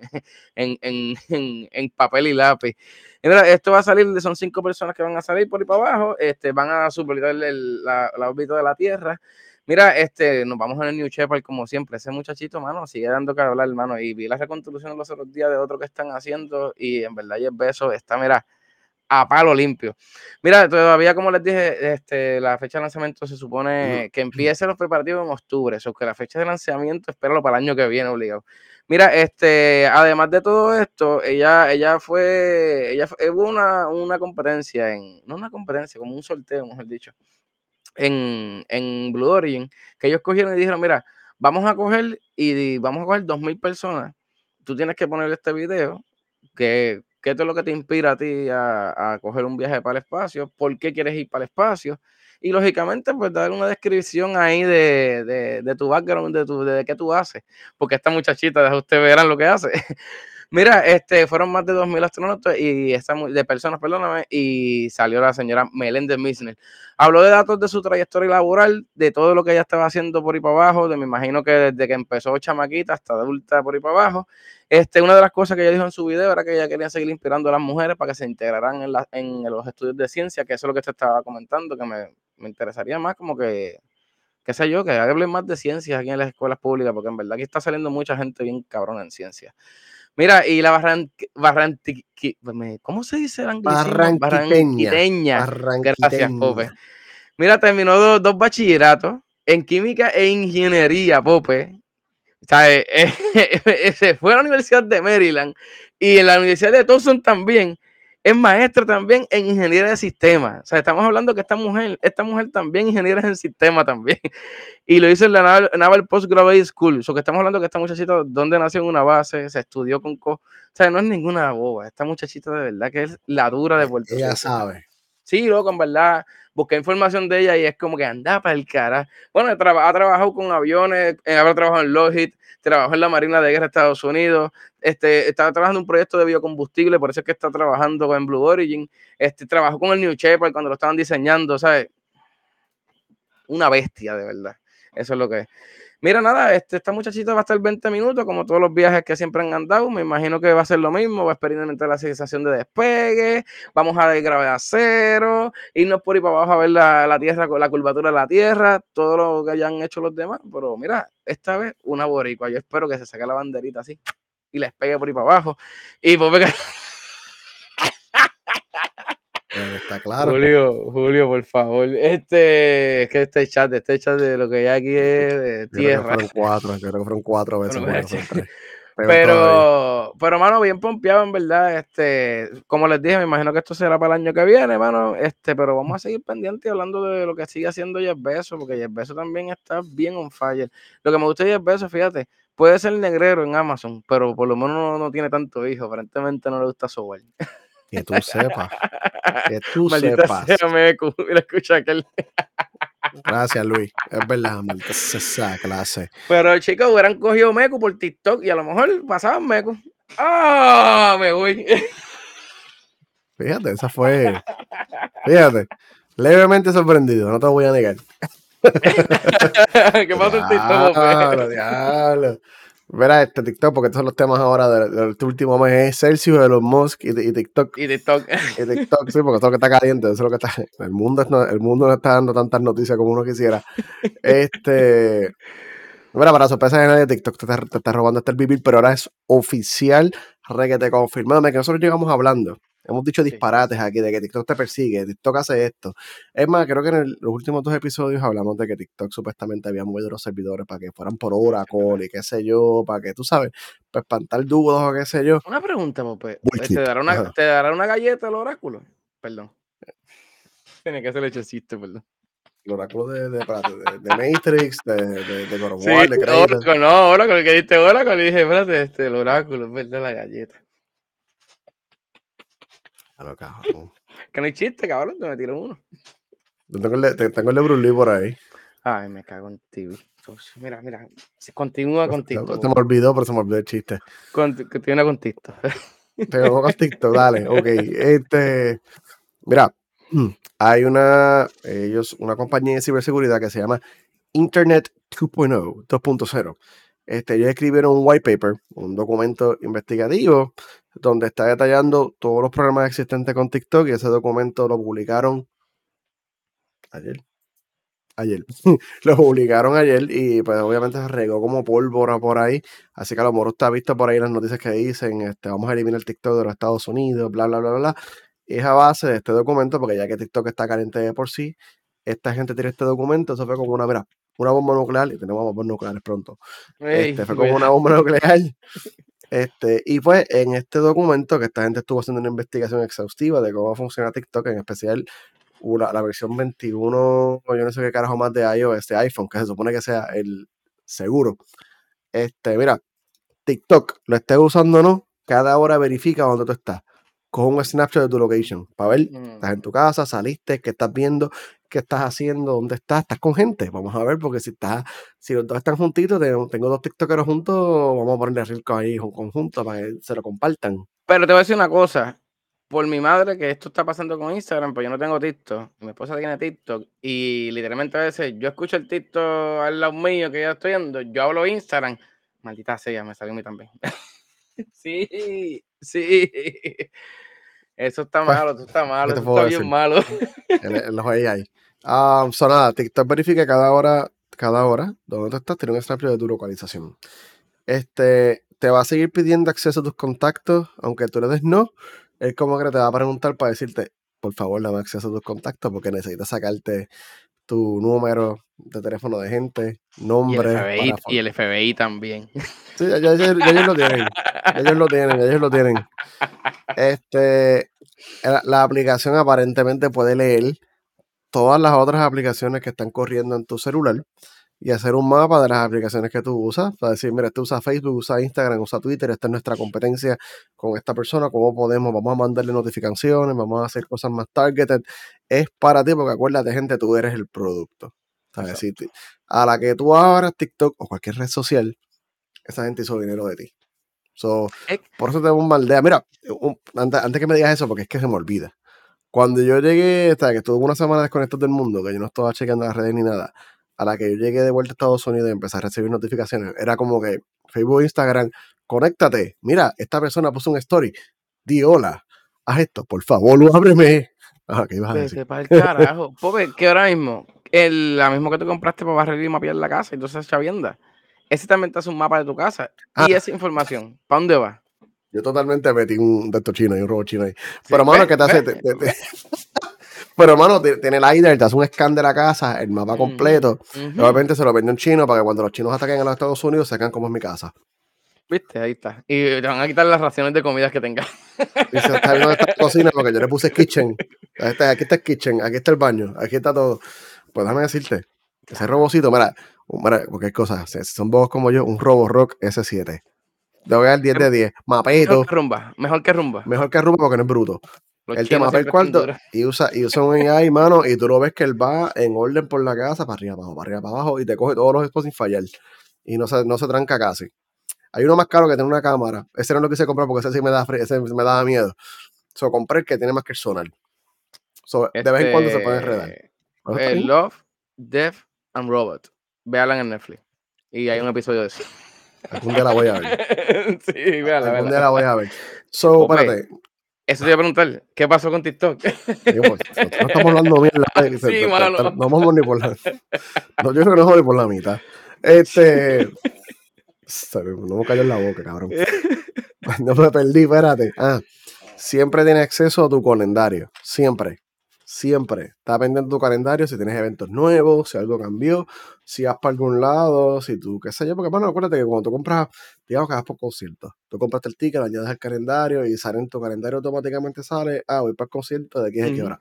en, en, en papel y lápiz esto va a salir, son cinco personas que van a salir por ahí para abajo, este, van a superar la, la órbita de la Tierra. Mira, este, nos vamos en el New Shepard como siempre. Ese muchachito, mano, sigue dando que hablar, hermano. Y vi la reconstrucción los otros días de otro que están haciendo y en verdad el beso está, mira, a palo limpio. Mira, todavía como les dije, este, la fecha de lanzamiento se supone que empiece los preparativos en octubre, eso que la fecha de lanzamiento espéralo para el año que viene obligado. Mira, este, además de todo esto, ella, ella fue, ella hubo una, una competencia en, no una competencia, como un sorteo, mejor dicho, en, en Blue Origin, que ellos cogieron y dijeron, mira, vamos a coger y vamos a coger dos mil personas. Tú tienes que poner este video, que, ¿qué es lo que te inspira a ti a coger un viaje para el espacio? ¿Por qué quieres ir para el espacio? Y lógicamente pues dar una descripción ahí de, de, tu background, de, tu, de qué tú haces, porque esta muchachita, deja usted verán lo que hace. Mira, este, fueron más de 2.000 astronautas y esta, de personas, perdóname, y salió la señora Melende Misner. Habló de datos de su trayectoria laboral, de todo lo que ella estaba haciendo por ahí para abajo, de me imagino que desde que empezó chamaquita hasta adulta por ahí para abajo. Este, una de las cosas que ella dijo en su video era que ella quería seguir inspirando a las mujeres para que se integraran en, la, en los estudios de ciencia, que eso es lo que te estaba comentando, que me, me interesaría más como que, qué sé yo, que hablen más de ciencias aquí en las escuelas públicas, porque en verdad aquí está saliendo mucha gente bien cabrona en ciencia. Mira, y la barranqui, ¿cómo se dice el Barranquiteña. Gracias, Pope. Mira, terminó dos, dos, bachilleratos en química e ingeniería, Pope. O sea, eh, eh, se fue a la Universidad de Maryland y en la Universidad de Tucson también es maestra también en ingeniería de sistemas. O sea, estamos hablando que esta mujer, esta mujer también ingeniera en sistema también. Y lo hizo en la Naval, Postgraduate School. O sea, que estamos hablando que esta muchachita, donde nació en una base, se estudió con... Co o sea, no es ninguna boba. Esta muchachita de verdad que es la dura de Puerto Ella sabe. Sí, loco, en verdad. Busqué información de ella y es como que anda para el cara. Bueno, ha trabajado con aviones, eh, ha trabajado en Lockheed, trabajó en la Marina de Guerra de Estados Unidos, este, estaba trabajando un proyecto de biocombustible, por eso es que está trabajando en Blue Origin, este, trabajó con el New Shepard cuando lo estaban diseñando, ¿sabes? Una bestia, de verdad. Eso es lo que es. Mira, nada, este, esta muchachita va a estar 20 minutos, como todos los viajes que siempre han andado. Me imagino que va a ser lo mismo. Va a experimentar la sensación de despegue. Vamos a ver gravedad cero. Irnos por ahí para abajo a ver la, la tierra, la curvatura de la tierra. Todo lo que hayan hecho los demás. Pero mira, esta vez una boricua. Yo espero que se saque la banderita así y les pegue por ahí para abajo. Y pues. Está claro. Julio, Julio, por favor. Este, que este chat, este chat de lo que hay aquí es de tierra. fueron cuatro, creo que fueron cuatro veces. pero, pero, mano, bien pompeado, en verdad. Este, como les dije, me imagino que esto será para el año que viene, mano. Este, pero vamos a seguir pendientes hablando de lo que sigue haciendo Jeff Bezos, porque Jeff Bezos también está bien on fire. Lo que me gusta de Jeff Bezos, fíjate, puede ser negrero en Amazon, pero por lo menos no, tiene tanto hijo. Aparentemente no le gusta software. Que tú sepas. Que tú sepas. Sea. Mira, escucha aquel. Gracias, Luis. Es verdad, maldita esa clase. Pero chicos, hubieran cogido Mecu por TikTok y a lo mejor pasaban Mecu. ¡Ah! me voy. Fíjate, esa fue. Fíjate. Levemente sorprendido, no te voy a negar. ¿Qué pasa en TikTok? Diablo, diablo. Verá este TikTok, porque estos son los temas ahora del, este último mes, es Celsius, de los Musk y, TikTok. Y TikTok. Y TikTok, sí, porque eso es lo que está caliente, eso es lo que está. El mundo, el mundo no está dando tantas noticias como uno quisiera. Este. Mira, para sorpresa de nadie, TikTok te está, te está robando este vivir, pero ahora es oficial, te confirmado, que nosotros llegamos hablando Hemos dicho disparates aquí de que TikTok te persigue, TikTok hace esto. Es más, creo que en los últimos dos episodios hablamos de que TikTok supuestamente había movido los servidores para que fueran por Oracle y qué sé yo, para que tú sabes, para espantar dudas o qué sé yo. Una pregunta, Pope. ¿Te dará, una, ¿Te dará una galleta el oráculo? Perdón. Tiene que ser chiste, perdón. El oráculo de, de, de, de Matrix, de, de, de God sí, de Oracle, no, Oracle, que diste Oracle, y dije, espérate, este, el oráculo, es verdad, la galleta. Que no hay chiste, cabrón, te me tiró uno. Tengo el, de, tengo el de Bruce Lee por ahí. Ay, me cago en TV. Mira, mira, continúa con TikTok. Se me olvidó, pero se me olvidó el chiste. Continúa con TikTok. Tengo con TikTok, dale, ok. Este, mira, hay una, ellos, una compañía de ciberseguridad que se llama Internet 2.0, 2.0. Este, ellos escribieron un white paper, un documento investigativo, donde está detallando todos los problemas existentes con TikTok y ese documento lo publicaron ayer. Ayer. lo publicaron ayer y pues obviamente se regó como pólvora por ahí. Así que a lo mejor está visto por ahí las noticias que dicen, este, vamos a eliminar el TikTok de los Estados Unidos, bla, bla, bla, bla. Es a base de este documento, porque ya que TikTok está caliente de por sí, esta gente tiene este documento, eso fue como una, mira, una bomba nuclear, y tenemos bombas nucleares pronto. este, fue como una bomba nuclear. Este, y pues en este documento que esta gente estuvo haciendo una investigación exhaustiva de cómo funciona TikTok, en especial la versión 21, yo no sé qué carajo más de iOS, de iPhone, que se supone que sea el seguro. Este, mira, TikTok, lo estés usando o no, cada hora verifica dónde tú estás. Coge un snapshot de tu location para ver, estás en tu casa, saliste, qué estás viendo, qué estás haciendo, dónde estás, estás con gente. Vamos a ver, porque si estás, si los dos están juntitos, tengo dos TikTokeros juntos, vamos a ponerle rico ahí un conjunto para que se lo compartan. Pero te voy a decir una cosa, por mi madre que esto está pasando con Instagram, pues yo no tengo TikTok. Mi esposa tiene TikTok y literalmente a veces yo escucho el TikTok al lado mío que yo estoy viendo, yo hablo Instagram, maldita sea, me salió a mí también. sí, sí. Eso está pues, malo, eso está malo, eso está bien malo. Los AI. Ah, nada, TikTok verifica cada hora, cada hora donde tú estás, tiene un snapshot de tu localización. Este, te va a seguir pidiendo acceso a tus contactos, aunque tú le des no. Es como que te va a preguntar para decirte, por favor, dame acceso a tus contactos porque necesitas sacarte tu número de teléfono de gente, nombre. Y el FBI, también. Sí, ya, ellos lo tienen. Ellos lo tienen, ellos lo tienen. Este, la aplicación aparentemente puede leer todas las otras aplicaciones que están corriendo en tu celular y hacer un mapa de las aplicaciones que tú usas, para decir, mira, tú usa Facebook, usa Instagram, usa Twitter, esta es nuestra competencia con esta persona, cómo podemos, vamos a mandarle notificaciones, vamos a hacer cosas más targeted, es para ti, porque acuérdate, gente, tú eres el producto. a la que tú abras TikTok o cualquier red social, esa gente hizo dinero de ti. por eso te bombardea. Mira, antes, que me digas eso, porque es que se me olvida. Cuando yo llegué, hasta que estuve una semana desconectado del mundo, que yo no estaba chequeando las redes ni nada, a la que yo llegué de vuelta a Estados Unidos y empecé a recibir notificaciones, era como que Facebook, Instagram, conéctate, mira, esta persona puso un story, di hola, haz esto, por favor, ábreme. Ajá, ¿qué ibas a decir? Para el carajo. Pobre, que ahora mismo, el, la misma que te compraste para barrer y mapear la casa, entonces chavienda. Ese también te hace un mapa de tu casa. y ah. esa información, ¿para dónde va? Yo totalmente metí un de estos chinos y un robot chino ahí. Pero, mano, ¿qué te hace? Pero, hermano, tiene el LiDAR, te hace un scan de la casa, el mapa completo. Obviamente se lo vende un chino para que cuando los chinos ataquen a los Estados Unidos sepan cómo es mi casa. ¿Viste? Ahí está. Y te van a quitar las raciones de comidas que tengas. Dice, está viendo esta cocina porque yo le puse kitchen. Aquí está, aquí está el kitchen, aquí está el baño, aquí está todo. Pues déjame decirte, ese robocito, mira, mira porque hay cosas, si son vos como yo, un Robo Rock S7. Le voy a dar 10 de 10. Mapito. Mejor que rumba. Mejor que rumba. Mejor que rumba porque no es bruto. El tema el cuarto y usa, y usa un AI, mano, y tú lo ves que él va en orden por la casa, para arriba, para abajo, para arriba, para abajo, y te coge todos los spots sin fallar. Y no se, no se tranca casi. Hay uno más caro que tiene una cámara. Ese no lo quise comprar porque ese sí me da, ese me daba miedo. So, compré el que tiene más que el sonar. So, De vez en cuando se puede enredar. Este, Love, Death and Robot. Véala en Netflix. Y hay un episodio de eso. Algún día la voy a ver. sí, véala, Algún día la voy a ver. So, espérate. Eso te iba a preguntar, ¿qué pasó con TikTok? Pues, no estamos hablando bien. La, sí, no. no vamos ni por la. No, yo creo que no vamos por la mitad. Este. No me cayó en la boca, cabrón. No me perdí, espérate. Ah, siempre tienes acceso a tu calendario. Siempre siempre está pendiente tu calendario si tienes eventos nuevos, si algo cambió, si vas para algún lado, si tú, qué sé yo, porque bueno, acuérdate que cuando tú compras, digamos que vas por concierto, tú compraste el ticket, lo añades al calendario y sale en tu calendario automáticamente sale, ah, voy para el concierto de aquí a qué hora.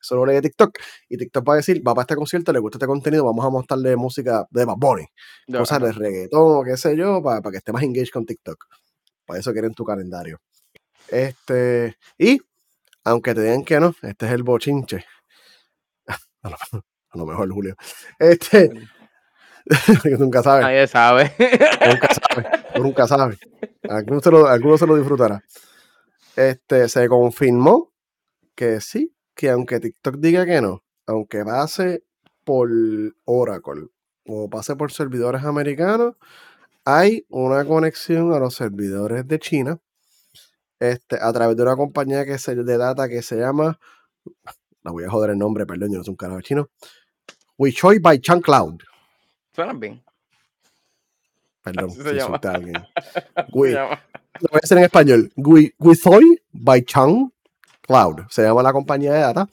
Eso lo lee TikTok y TikTok va a decir, va para este concierto, le gusta este contenido, vamos a mostrarle música de Bad Bunny, cosas de reggaetón o qué sé yo, para, para que esté más engaged con TikTok. Para eso quieren tu calendario. Este, y aunque te digan que no, este es el bochinche. A lo, a lo mejor, Julio. Este. nunca sabe. Nadie sabe. Nunca sabe. Nunca sabe. Alguno se, lo, alguno se lo disfrutará. Este, se confirmó que sí, que aunque TikTok diga que no, aunque pase por Oracle o pase por servidores americanos, hay una conexión a los servidores de China este, a través de una compañía que se, de data que se llama, la voy a joder el nombre, perdón, yo no soy un carajo chino, Wichoi by Chan Cloud. Suena bien. Perdón, Así si llama. a alguien. Se Wi- llama. lo voy a hacer en español. Wichoi by Chan Cloud. Se llama la compañía de data.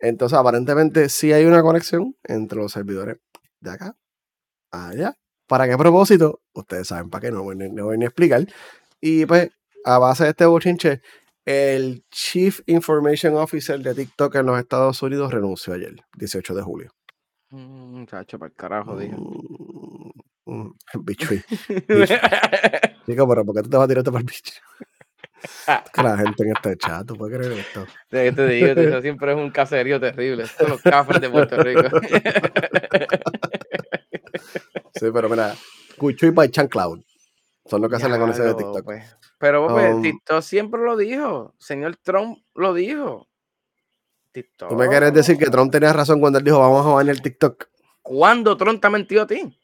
Entonces, aparentemente, sí hay una conexión entre los servidores de acá a allá. ¿Para qué propósito? Ustedes saben para qué, no voy, no voy ni a explicar. Y pues, a base de este bochinche, el Chief Information Officer de TikTok en los Estados Unidos renunció ayer, 18 de julio. Mm, Muchacho, para el carajo, dije. Mm, mm, bicho. Chico, pero ¿por qué tú te vas a tirarte para el bicho? Que la gente en este chat, ¿tú puedes creer esto? Te, te digo, digo, siempre es un caserío terrible. Son los cafres de Puerto Rico. Sí, pero mira, Cuchuy by Chan Cloud. Son los que hacen la conexión de TikTok. pues. Pero pues, Um, TikTok siempre lo dijo. Señor Trump lo dijo. TikTok. ¿Tú me quieres decir que Trump tenía razón cuando él dijo vamos a banear el TikTok? ¿Cuándo Trump te ha mentido a ti?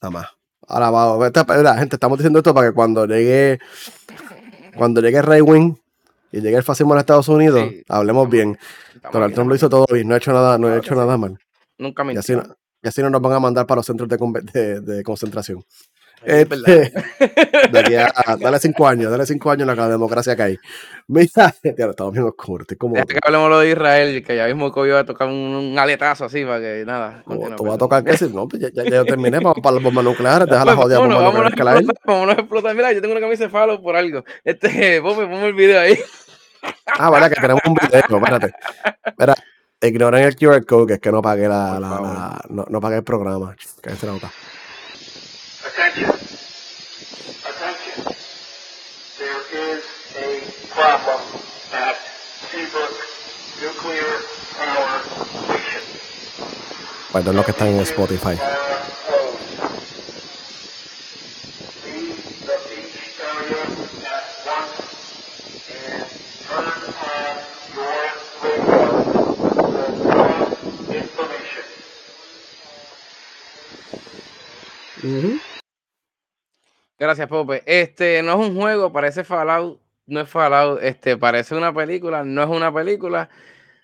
Nada más. Ahora vamos, esta- mira, gente, estamos diciendo esto para que cuando llegue, cuando llegue Ray Wing y llegue el fascismo en Estados Unidos, Sí. hablemos bien. Estamos Donald Trump lo hizo todo bien, no ha hecho nada, no ha hecho nada sí. mal. Nunca Y así, y así no nos van a mandar para los centros de, conve- de- de concentración. Es verdad. Este, de aquí a, dale cinco años, dale cinco años la democracia que hay. Mira, tío, estamos bien oscuros, estoy como... Deja que hablemos lo de Israel, que ya mismo Kobe va a tocar un, un aletazo así para que nada. Tú, continúa, tú vas a tocar que si no, pues ya, ya, ya yo terminé para, para las bombas nucleares, deja la jodida bomba vámonos, nuclear vámonos, a escalar. explotar, vámonos a explotar. Mira, yo tengo una camisa de falo por algo. Este, Pope, ponme el video ahí. Ah, vale, que tenemos un video, espérate. Espera, ignoren el QR code, que es que no pagué la, la- la- no, no pagué el programa. Cállate la boca. Attention. Uh, Attention. There is a problem at Seabrook Nuclear Power Station. Perdón los que están en Spotify. Uh, oh. Are Gracias, Pope. Este no es un juego, parece Fallout, no es Fallout, este parece una película, no es una película.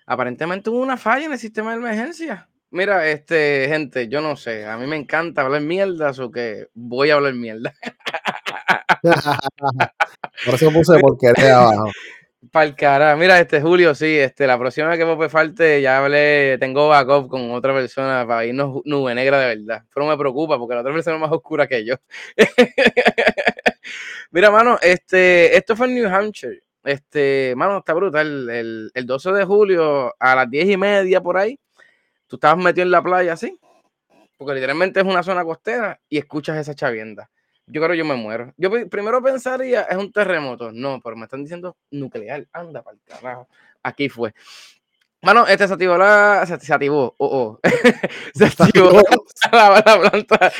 Aparentemente hubo una falla en el sistema de emergencia. Mira, este, gente, yo no sé, a mí me encanta hablar mierda, o que voy a hablar mierda. Por eso puse porquería abajo. Para el cara. Mira, este Julio, sí, este, la próxima que Pope falte, ya hablé, tengo backup con otra persona para irnos nube negra de verdad. Pero me preocupa porque la otra persona es más oscura que yo. Mira, mano, este, esto fue en New Hampshire. Este, mano, está brutal. El, el 12 de julio a las 10 y media por ahí, tú estabas metido en la playa así, porque literalmente es una zona costera y escuchas esa chavienda. Yo creo que yo me muero. Yo pri- primero pensaría, es un terremoto. No, pero me están diciendo nuclear. Anda para el carajo. Aquí fue. Mano, este se activó la. Se, se activó. Oh, oh. se activó la, la planta.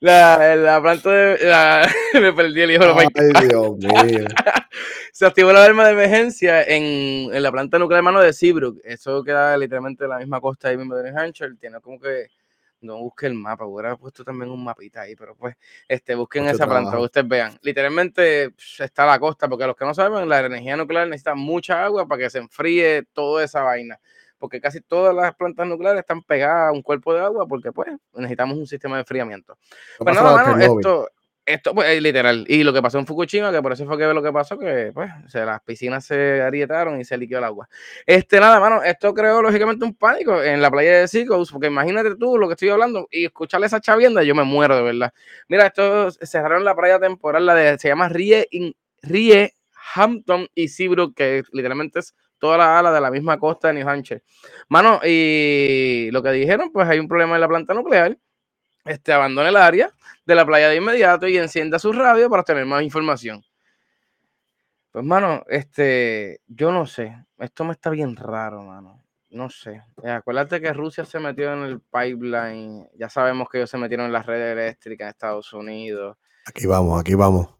La, la planta de. la- me perdí el hijo de Ay, Dios mío. se activó la alarma de emergencia en, en la planta nuclear mano de Seabrook. Eso queda literalmente en la misma costa ahí mismo de New Hampshire. Tiene como que. No busque el mapa, hubiera puesto también un mapita ahí, pero pues, este, busquen Mucho esa planta, ustedes vean. Literalmente está la costa, porque los que no saben, la energía nuclear necesita mucha agua para que se enfríe toda esa vaina. Porque casi todas las plantas nucleares están pegadas a un cuerpo de agua, porque pues necesitamos un sistema de enfriamiento. ¿Qué Pues pasó nada, mano, esto, esto pues, es literal. Y lo que pasó en Fukushima, que por eso fue que lo que pasó, que pues se, las piscinas se agrietaron y se liquidó el agua. Este, nada, mano, esto creó lógicamente un pánico en la playa de Seacoast, porque imagínate tú lo que estoy hablando y escucharle esa chavienda, yo me muero de verdad. Mira, esto cerraron la playa temporal, la de, se llama Rie, in- Rie Hampton y Seabrook, que literalmente es toda la ala de la misma costa de New Hampshire. Mano, y lo que dijeron, pues hay un problema en la planta nuclear, este, abandone el área de la playa de inmediato y encienda su radio para tener más información. Pues, mano, este, yo no sé, esto me está bien raro, mano. no sé. Eh, acuérdate que Rusia se metió en el pipeline. Ya sabemos que ellos se metieron en las redes eléctricas en Estados Unidos. Aquí vamos, aquí vamos.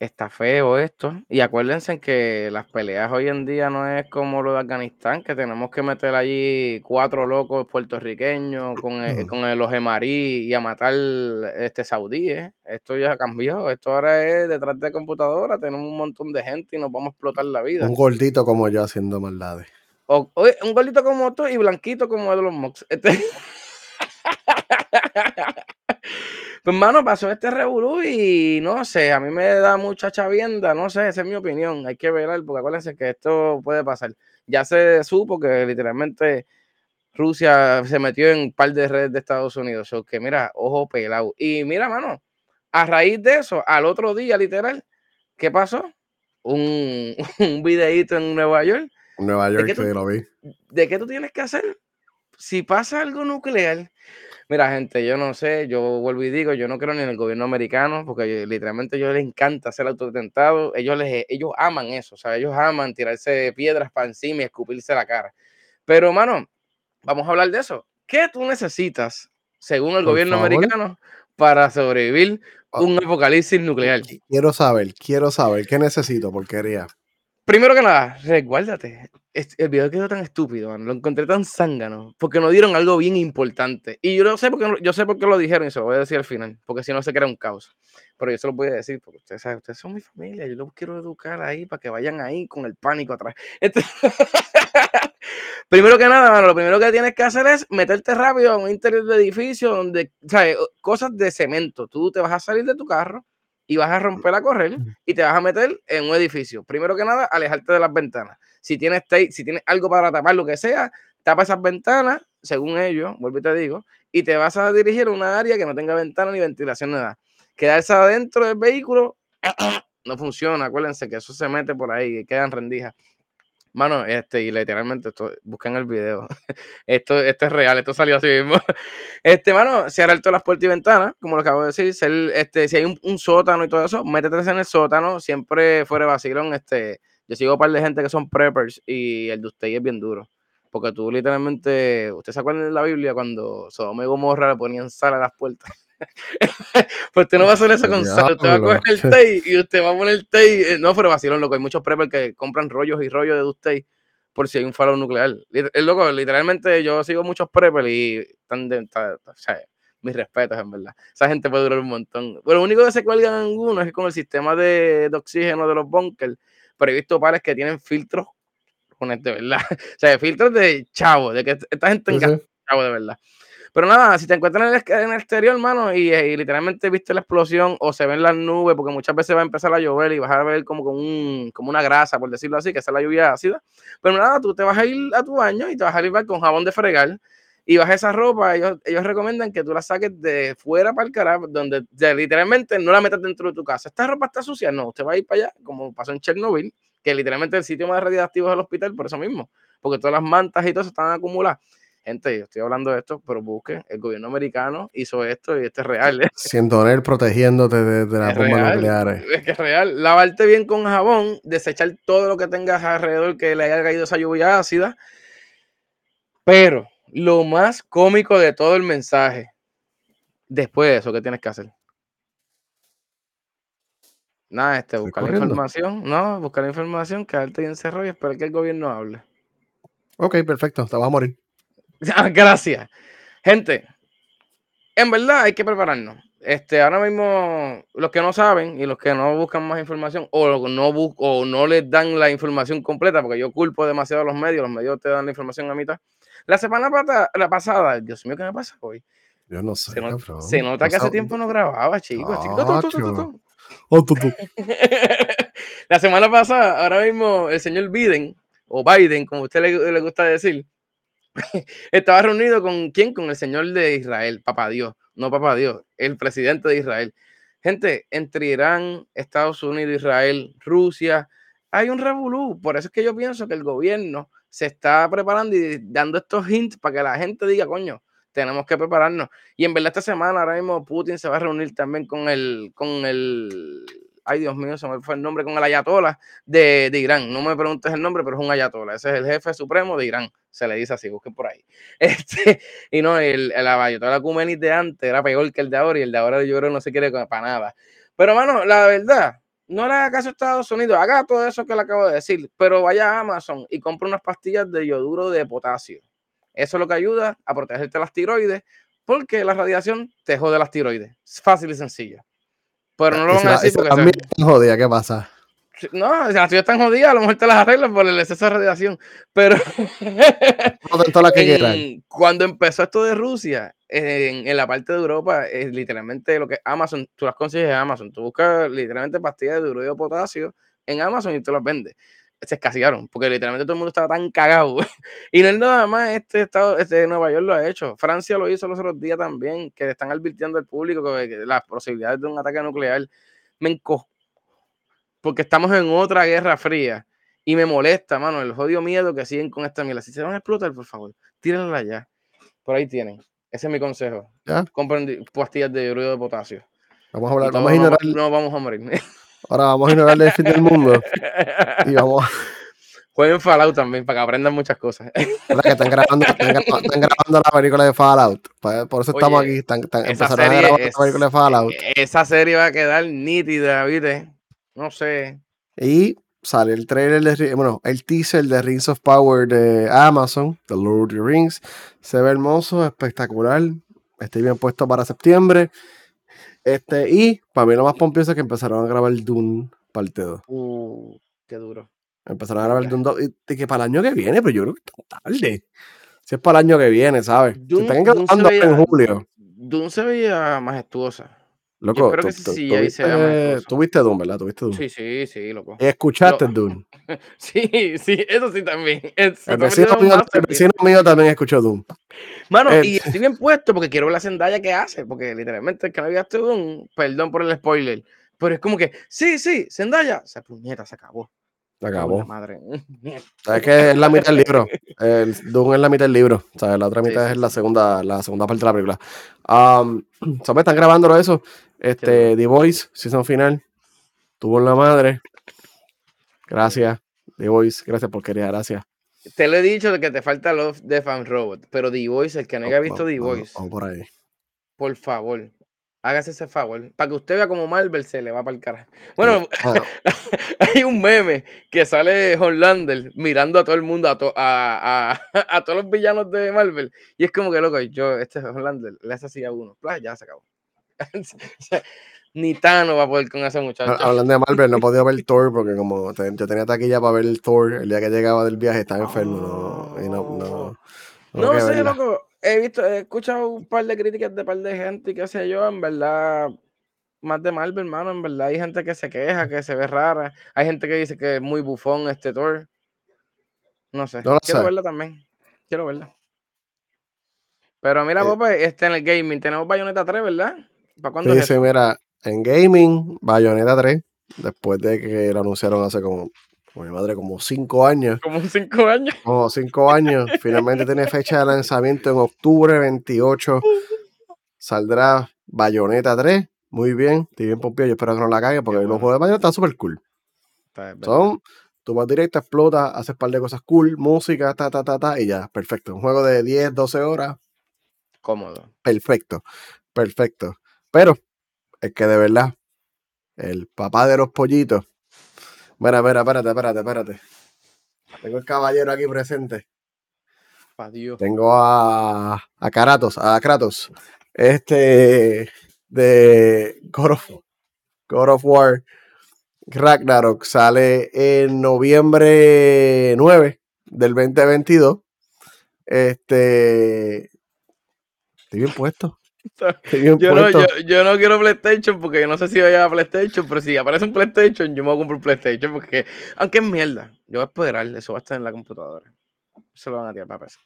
Está feo esto. Y acuérdense que las peleas hoy en día no es como lo de Afganistán, que tenemos que meter allí cuatro locos puertorriqueños con, el- con el- los emarí y a matar este saudíes. Esto ya cambió. Esto ahora es detrás de computadora. Tenemos un montón de gente y nos vamos a explotar la vida. Un gordito como yo haciendo maldades. O- un gordito como tú y blanquito como los Mox. Este... pues, mano, pasó este revolú y no sé, a mí me da mucha chavienda, no sé, esa es mi opinión. Hay que velar, porque acuérdense que esto puede pasar. Ya se supo que literalmente Rusia se metió en un par de redes de Estados Unidos. O que mira, ojo pelado. Y mira, mano, a raíz de eso, al otro día, literal, ¿qué pasó? Un, un videíto en Nueva York Nueva ¿De York qué tú- que lo vi. ¿de qué tú tienes que hacer? Si pasa algo nuclear, mira, gente, yo no sé, yo vuelvo y digo, yo no creo ni en el gobierno americano, porque yo- literalmente a ellos les encanta ser autotentados, ellos, les, ellos aman eso, o sea, ellos aman tirarse piedras para encima y escupirse la cara. Pero, mano, vamos a hablar de eso. ¿Qué tú necesitas, según el Por gobierno favor. americano, para sobrevivir Ah. un apocalipsis nuclear? Quiero saber, quiero saber. ¿Qué necesito? Porquería. Primero que nada, resguárdate. El video quedó tan estúpido, mano, Lo encontré tan zángano. Porque no dieron algo bien importante. Y yo no sé por qué, yo sé por qué lo dijeron y se lo voy a decir al final. Porque si no se crea un caos. Pero yo se lo voy a decir porque ustedes saben, ustedes son mi familia. Yo los quiero educar ahí para que vayan ahí con el pánico atrás. Este- primero que nada, mano, lo primero que tienes que hacer es meterte rápido a un interior de edificio donde, ¿sabes? Cosas de cemento. Tú te vas a salir de tu carro y vas a romper a correr y te vas a meter en un edificio. Primero que nada, alejarte de las ventanas. Si tienes tape, si tienes algo para tapar lo que sea, tapa esas ventanas, según ellos, vuelvo y te digo, y te vas a dirigir a una área que no tenga ventana ni ventilación nada. Quedarse adentro del vehículo no funciona, acuérdense que eso se mete por ahí y quedan rendijas. Mano, este, y literalmente, esto, el video. Esto, esto es real, esto salió así mismo. Este, mano, cerrar todas las puertas y ventanas, como lo acabo de decir. ser, este, si hay un, un sótano y todo eso, métete en el sótano, siempre fuera de vacilón. Este, yo sigo un par de gente que son preppers y el de usted es bien duro. Porque tú literalmente, ¿usted se acuerdan de la Biblia cuando Sodoma y Gomorra le ponían sal a las puertas? pues usted no va a hacer eso con sal, usted va a coger el té y usted va a poner el té. No, pero vacilón, loco. Hay muchos preppers que compran rollos y rollos de usted por si hay un faro nuclear. Lit- El loco, literalmente yo sigo muchos preppers y están de, o sea, mis respetos, en verdad. Esa gente puede durar un montón. Pero lo único que se cuelgan algunos es con el sistema de, de oxígeno de los bunkers. Pero he visto pares que tienen filtros con este, ¿verdad? O sea, filtros de chavo, de que esta gente Sí, enga- sí. chavo de verdad. Pero nada, si te encuentras en el, en el exterior, hermano, y, eh, y literalmente viste la explosión o se ven las nubes, porque muchas veces va a empezar a llover y vas a ver como, con un, como una grasa, por decirlo así, que es la lluvia ácida. Pero nada, tú te vas a ir a tu baño y te vas a limpiar con jabón de fregar y vas a esa ropa. Ellos, ellos recomiendan que tú la saques de fuera para el carajo, donde literalmente no la metas dentro de tu casa. ¿Esta ropa está sucia? No, usted va a ir para allá, como pasó en Chernobyl, que literalmente el sitio más radiactivo es el hospital, por eso mismo, porque todas las mantas y todo eso están acumuladas. Gente, yo estoy hablando de esto, pero busquen, el gobierno americano hizo esto y esto es real. ¿eh? Sintonel protegiéndote de, de las bombas nucleares. Es que es real. Lavarte bien con jabón, desechar todo lo que tengas alrededor que le haya caído esa lluvia ácida. Pero lo más cómico de todo el mensaje, después de eso, ¿qué tienes que hacer? Nada, este, buscar la información, no, buscar la información, quedarte ahí encerrado y esperar que el gobierno hable. Ok, perfecto. Te vas a morir. Ah, Gracias. Gente, en verdad hay que prepararnos. Este, ahora mismo, los que no saben y los que no buscan más información o no, bus- o no les dan la información completa, porque yo culpo demasiado a los medios, los medios te dan la información a mitad. La semana pata- la pasada, Dios mío, ¿qué me pasa hoy? Yo no sé, Se, no- se nota que hace tiempo no grababa, chicos. Chico. Oh, tú. la semana pasada, ahora mismo, el señor Biden, o Biden, como a usted le, le gusta decir, estaba reunido con quién? Con el señor de Israel, papá Dios, no papá Dios, el presidente de Israel. Gente, entre Irán, Estados Unidos, Israel, Rusia, hay un revolú. Por eso es que yo pienso que el gobierno se está preparando y dando estos hints para que la gente diga, coño, tenemos que prepararnos. Y en verdad esta semana ahora mismo Putin se va a reunir también con el, con el ay Dios mío, se me fue el nombre con el ayatola de, de Irán. No me preguntes el nombre, pero es un ayatola. Ese es el jefe supremo de Irán. Se le dice así, busquen por ahí. Este, y no, el, el ayatola Kumenis de antes era peor que el de ahora y el de ahora yo creo no se quiere para nada. Pero, mano, la verdad, no le haga caso a Estados Unidos, haga todo eso que le acabo de decir, pero vaya a Amazon y compre unas pastillas de yoduro de potasio. Eso es lo que ayuda a protegerte las tiroides, porque la radiación te jode las tiroides. Es fácil y sencillo. Pero no lo van a decir porque mías están jodidas, ¿qué pasa? no, si las tuyas están jodidas, a lo mejor te las arreglas por el exceso de radiación. Pero No las que quieran. cuando empezó esto de Rusia, en, en la parte de Europa, es literalmente lo que Amazon, tú las consigues en Amazon. Tú buscas literalmente pastillas de yoduro de potasio en Amazon y tú las vendes. Se escasearon, porque literalmente todo el mundo estaba tan cagado. y no es nada más, este estado, este Nueva York lo ha hecho. Francia lo hizo los otros días también, que están advirtiendo al público que, que las posibilidades de un ataque nuclear me enco porque estamos en otra guerra fría y me molesta, mano, el jodido miedo que siguen con esta mierda. Si se van a explotar, por favor, tírenla ya. Por ahí tienen. Ese es mi consejo. ¿Ya? Compren pastillas de yoduro de potasio. Vamos a hablar, vamos a ignorar, no, no vamos a morir. ahora vamos a ignorar el fin del mundo y vamos Jueguen Fallout también para que aprendan muchas cosas. ¿verdad? que están grabando, están, gra- están grabando la película de Fallout. Por, por eso estamos aquí. Están, están- a grabar es- la película de Fallout. esa serie va a quedar nítida, ¿viste? No sé. Y sale el trailer de, bueno, el teaser de Rings of Power de Amazon, The Lord of the Rings. Se ve hermoso, espectacular. Estoy bien puesto para septiembre. Este, y para mí lo más pompioso es que empezaron a grabar Dune parte 2. Uh, qué duro. Empezaron a grabar Dune 2. Y, y que para el año que viene, pero yo creo que está tarde. Si es para el año que viene, ¿sabes? Dune- Se están se grabando veía- en julio. Dune se veía majestuosa. Loco, espero tú, que tú- CGI tú sea viste- majestuoso. tú viste Dune, ¿verdad? Tú viste Dune. Sí, sí, sí, loco. Y escuchaste Lo- Dune. Sí, sí, eso sí también. Eso El mío, vecino mío también escuchó Dune. Mano, Eh, y estoy bien puesto porque quiero ver la Zendaya que hace, porque literalmente el había visto un perdón por el spoiler, pero es como que, sí, sí, Zendaya, se puñeta, se acabó. Se acabó. la Madre. Es que es la mitad del libro. El Doom es la mitad del libro. O sea, la otra mitad sí, es la segunda, la segunda parte de la película. Um, so, me están grabando eso. Este, The Voice, season final. Tuvo la madre. Gracias. The Voice, gracias por querer, gracias. Te lo he dicho de que te falta Love, Death and Robot, pero The Voice, el que no haya visto The Voice, por ahí. por favor, hágase ese favor, para que usted vea como Marvel se le va para el carajo. Bueno, hay un meme que sale Homelander mirando a todo el mundo, a, to- a, a- a todos los villanos de Marvel. Y es como que, loco, yo, este es Homelander, le hace así a uno. Ya se acabó. O sea, Ni Thanos va a poder con ese muchacho. ha- hablando de Marvel, no he podido ver Thor porque como te- yo tenía taquilla para ver el Thor el día que llegaba del viaje, estaba enfermo. No, y no, no, sé, loco. He visto, he escuchado un par de críticas de par de gente y qué sé yo, en verdad, más de Marvel, hermano, en verdad hay gente que se queja, que se ve rara, hay gente que dice que es muy bufón este Thor. No sé, No quiero sé. verla también, quiero verla. Pero mira, Eh, papá, este en el gaming tenemos Bayonetta 3, ¿verdad? ¿Para cuándo Sí, es sí, eso? mira, en gaming, Bayonetta 3, después de que lo anunciaron hace como, como mi madre, como 5 años, Como en 5 años. como 5 años, finalmente tiene fecha de lanzamiento en octubre 28, saldrá Bayonetta 3, muy bien, estoy bien pompido, yo espero que no la caguen porque Qué los bueno. juegos de Bayonetta están súper cool, Está, son, tú vas directo, explotas, haces un par de cosas cool, música, ta, ta, ta, ta, y ya, perfecto, un juego de 10, 12 horas, Cómodo. perfecto, perfecto. Pero es que de verdad, el papá de los pollitos. Mira, mira, espérate, espérate, espérate. Tengo el caballero aquí presente. Adiós. Tengo a, a Kratos, a Kratos. Este de God of, God of War Ragnarok sale en noviembre 9 del 2022. Este. Estoy bien puesto. Yo no, puesto. yo, yo no quiero PlayStation porque yo no sé si vaya a PlayStation, pero si aparece un PlayStation, yo me voy a comprar un PlayStation porque, aunque es mierda, yo voy a esperar, eso va a estar en la computadora. Se lo van a tirar para PC.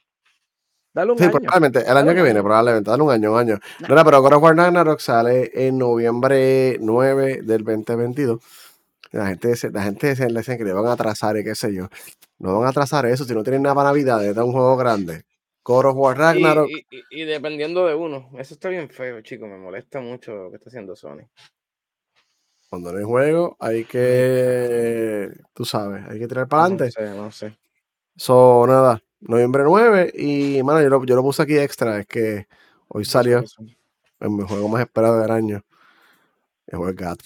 Dale un Sí, año. probablemente. El año que viene, probablemente. Dale un año, un año. Nah. No, no, pero God of War Ragnarok sale en noviembre 9 del 2022. La gente, la gente que le van a atrasar y qué sé yo. No van a atrasar eso si no tienen nada para Navidad. Es un juego grande. God of War Ragnarok. y- y- y dependiendo de uno, eso está bien feo, chico, me molesta mucho lo que está haciendo Sony. Cuando no hay juego, hay que, tú sabes, hay que tirar para adelante. No sé, no sé. So, nada, noviembre 9 y, mano, yo lo, yo lo puse aquí extra, es que hoy salió en mi juego más esperado del año. El juego del gato.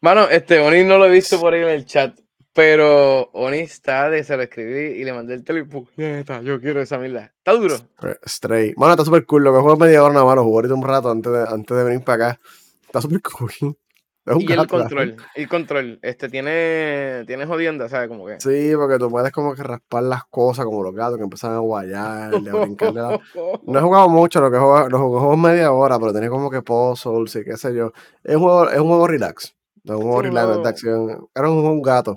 Mano, este, Oni no lo he visto por ahí en el chat, pero Oni está de se lo escribí y le mandé el teléfono. Neta, yo quiero esa mierda. Está duro. Stray. Mano, está súper cool. Lo que juego media hora nada más, lo jugué ahorita un rato antes de, antes de venir para acá. Está súper cool. Es Y el control, el control, este tiene, tiene jodienda, ¿sabes? Como que. Sí, porque tú puedes como que raspar las cosas como los gatos que empiezan a guayar, a brincarle la... No he jugado mucho, lo que juego, lo jugué media hora, pero tenía como que puzzles y qué sé yo. Es un juego, es un juego relax. Es un juego Sí, relax de acción. Era un, un gato.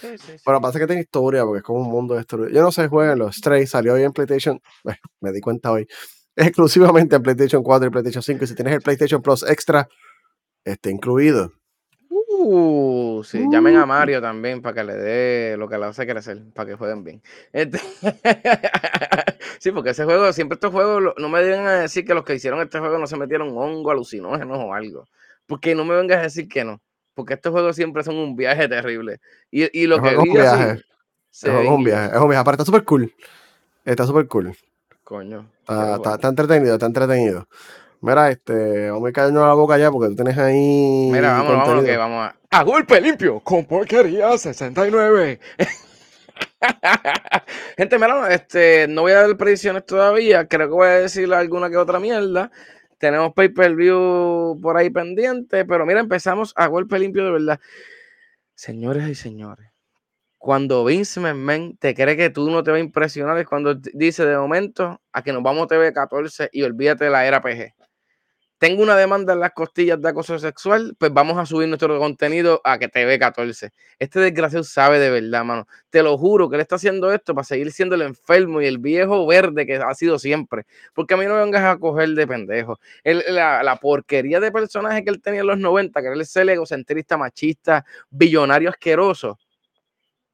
Sí, sí, sí. Pero pasa que tiene historia porque es como un mundo destruido. Yo no sé, jueguenlo. Stray salió hoy en PlayStation. eh, me di cuenta hoy. Es exclusivamente en PlayStation 4 y PlayStation 5. Y si tienes el PlayStation Plus Extra, está incluido. Uh, sí, llamen a Uh. Mario también para que le dé lo que le hace crecer, para que jueguen bien. Este- sí, porque ese juego, siempre estos juegos, no me vengan a decir que los que hicieron este juego no se metieron hongo, alucinógenos o algo. Porque no me vengas a decir que no. Porque estos juegos siempre son un viaje terrible. Y, y lo El que juego es un vi así, viaje. se es un viaje. Es un viaje. Aparte, está súper cool. Está súper cool. Coño. Está, está- está entretenido, está entretenido. Mira, este, vamos a callarnos la boca ya porque tú tienes ahí. Mira, contenido. que vamos a. ¡A golpe limpio! Con porquería 69. Gente, mira, este, no voy a dar predicciones todavía. Creo que voy a decir alguna que otra mierda. Tenemos pay per view por ahí pendiente. Pero mira, empezamos a golpe limpio de verdad. Señores y señores, cuando Vince McMahon te cree que tú no te va a impresionar, es cuando dice de momento a que nos vamos a TV14 y olvídate de la era PG tengo una demanda en las costillas de acoso sexual, pues vamos a subir nuestro contenido a que TV14. Este desgraciado sabe de verdad, mano. Te lo juro que él está haciendo esto para seguir siendo el enfermo y el viejo verde que ha sido siempre. Porque a mí no me vengas a coger de pendejo. La, la porquería de personaje que él tenía en los 90, que era el egocentrista, machista, billonario asqueroso,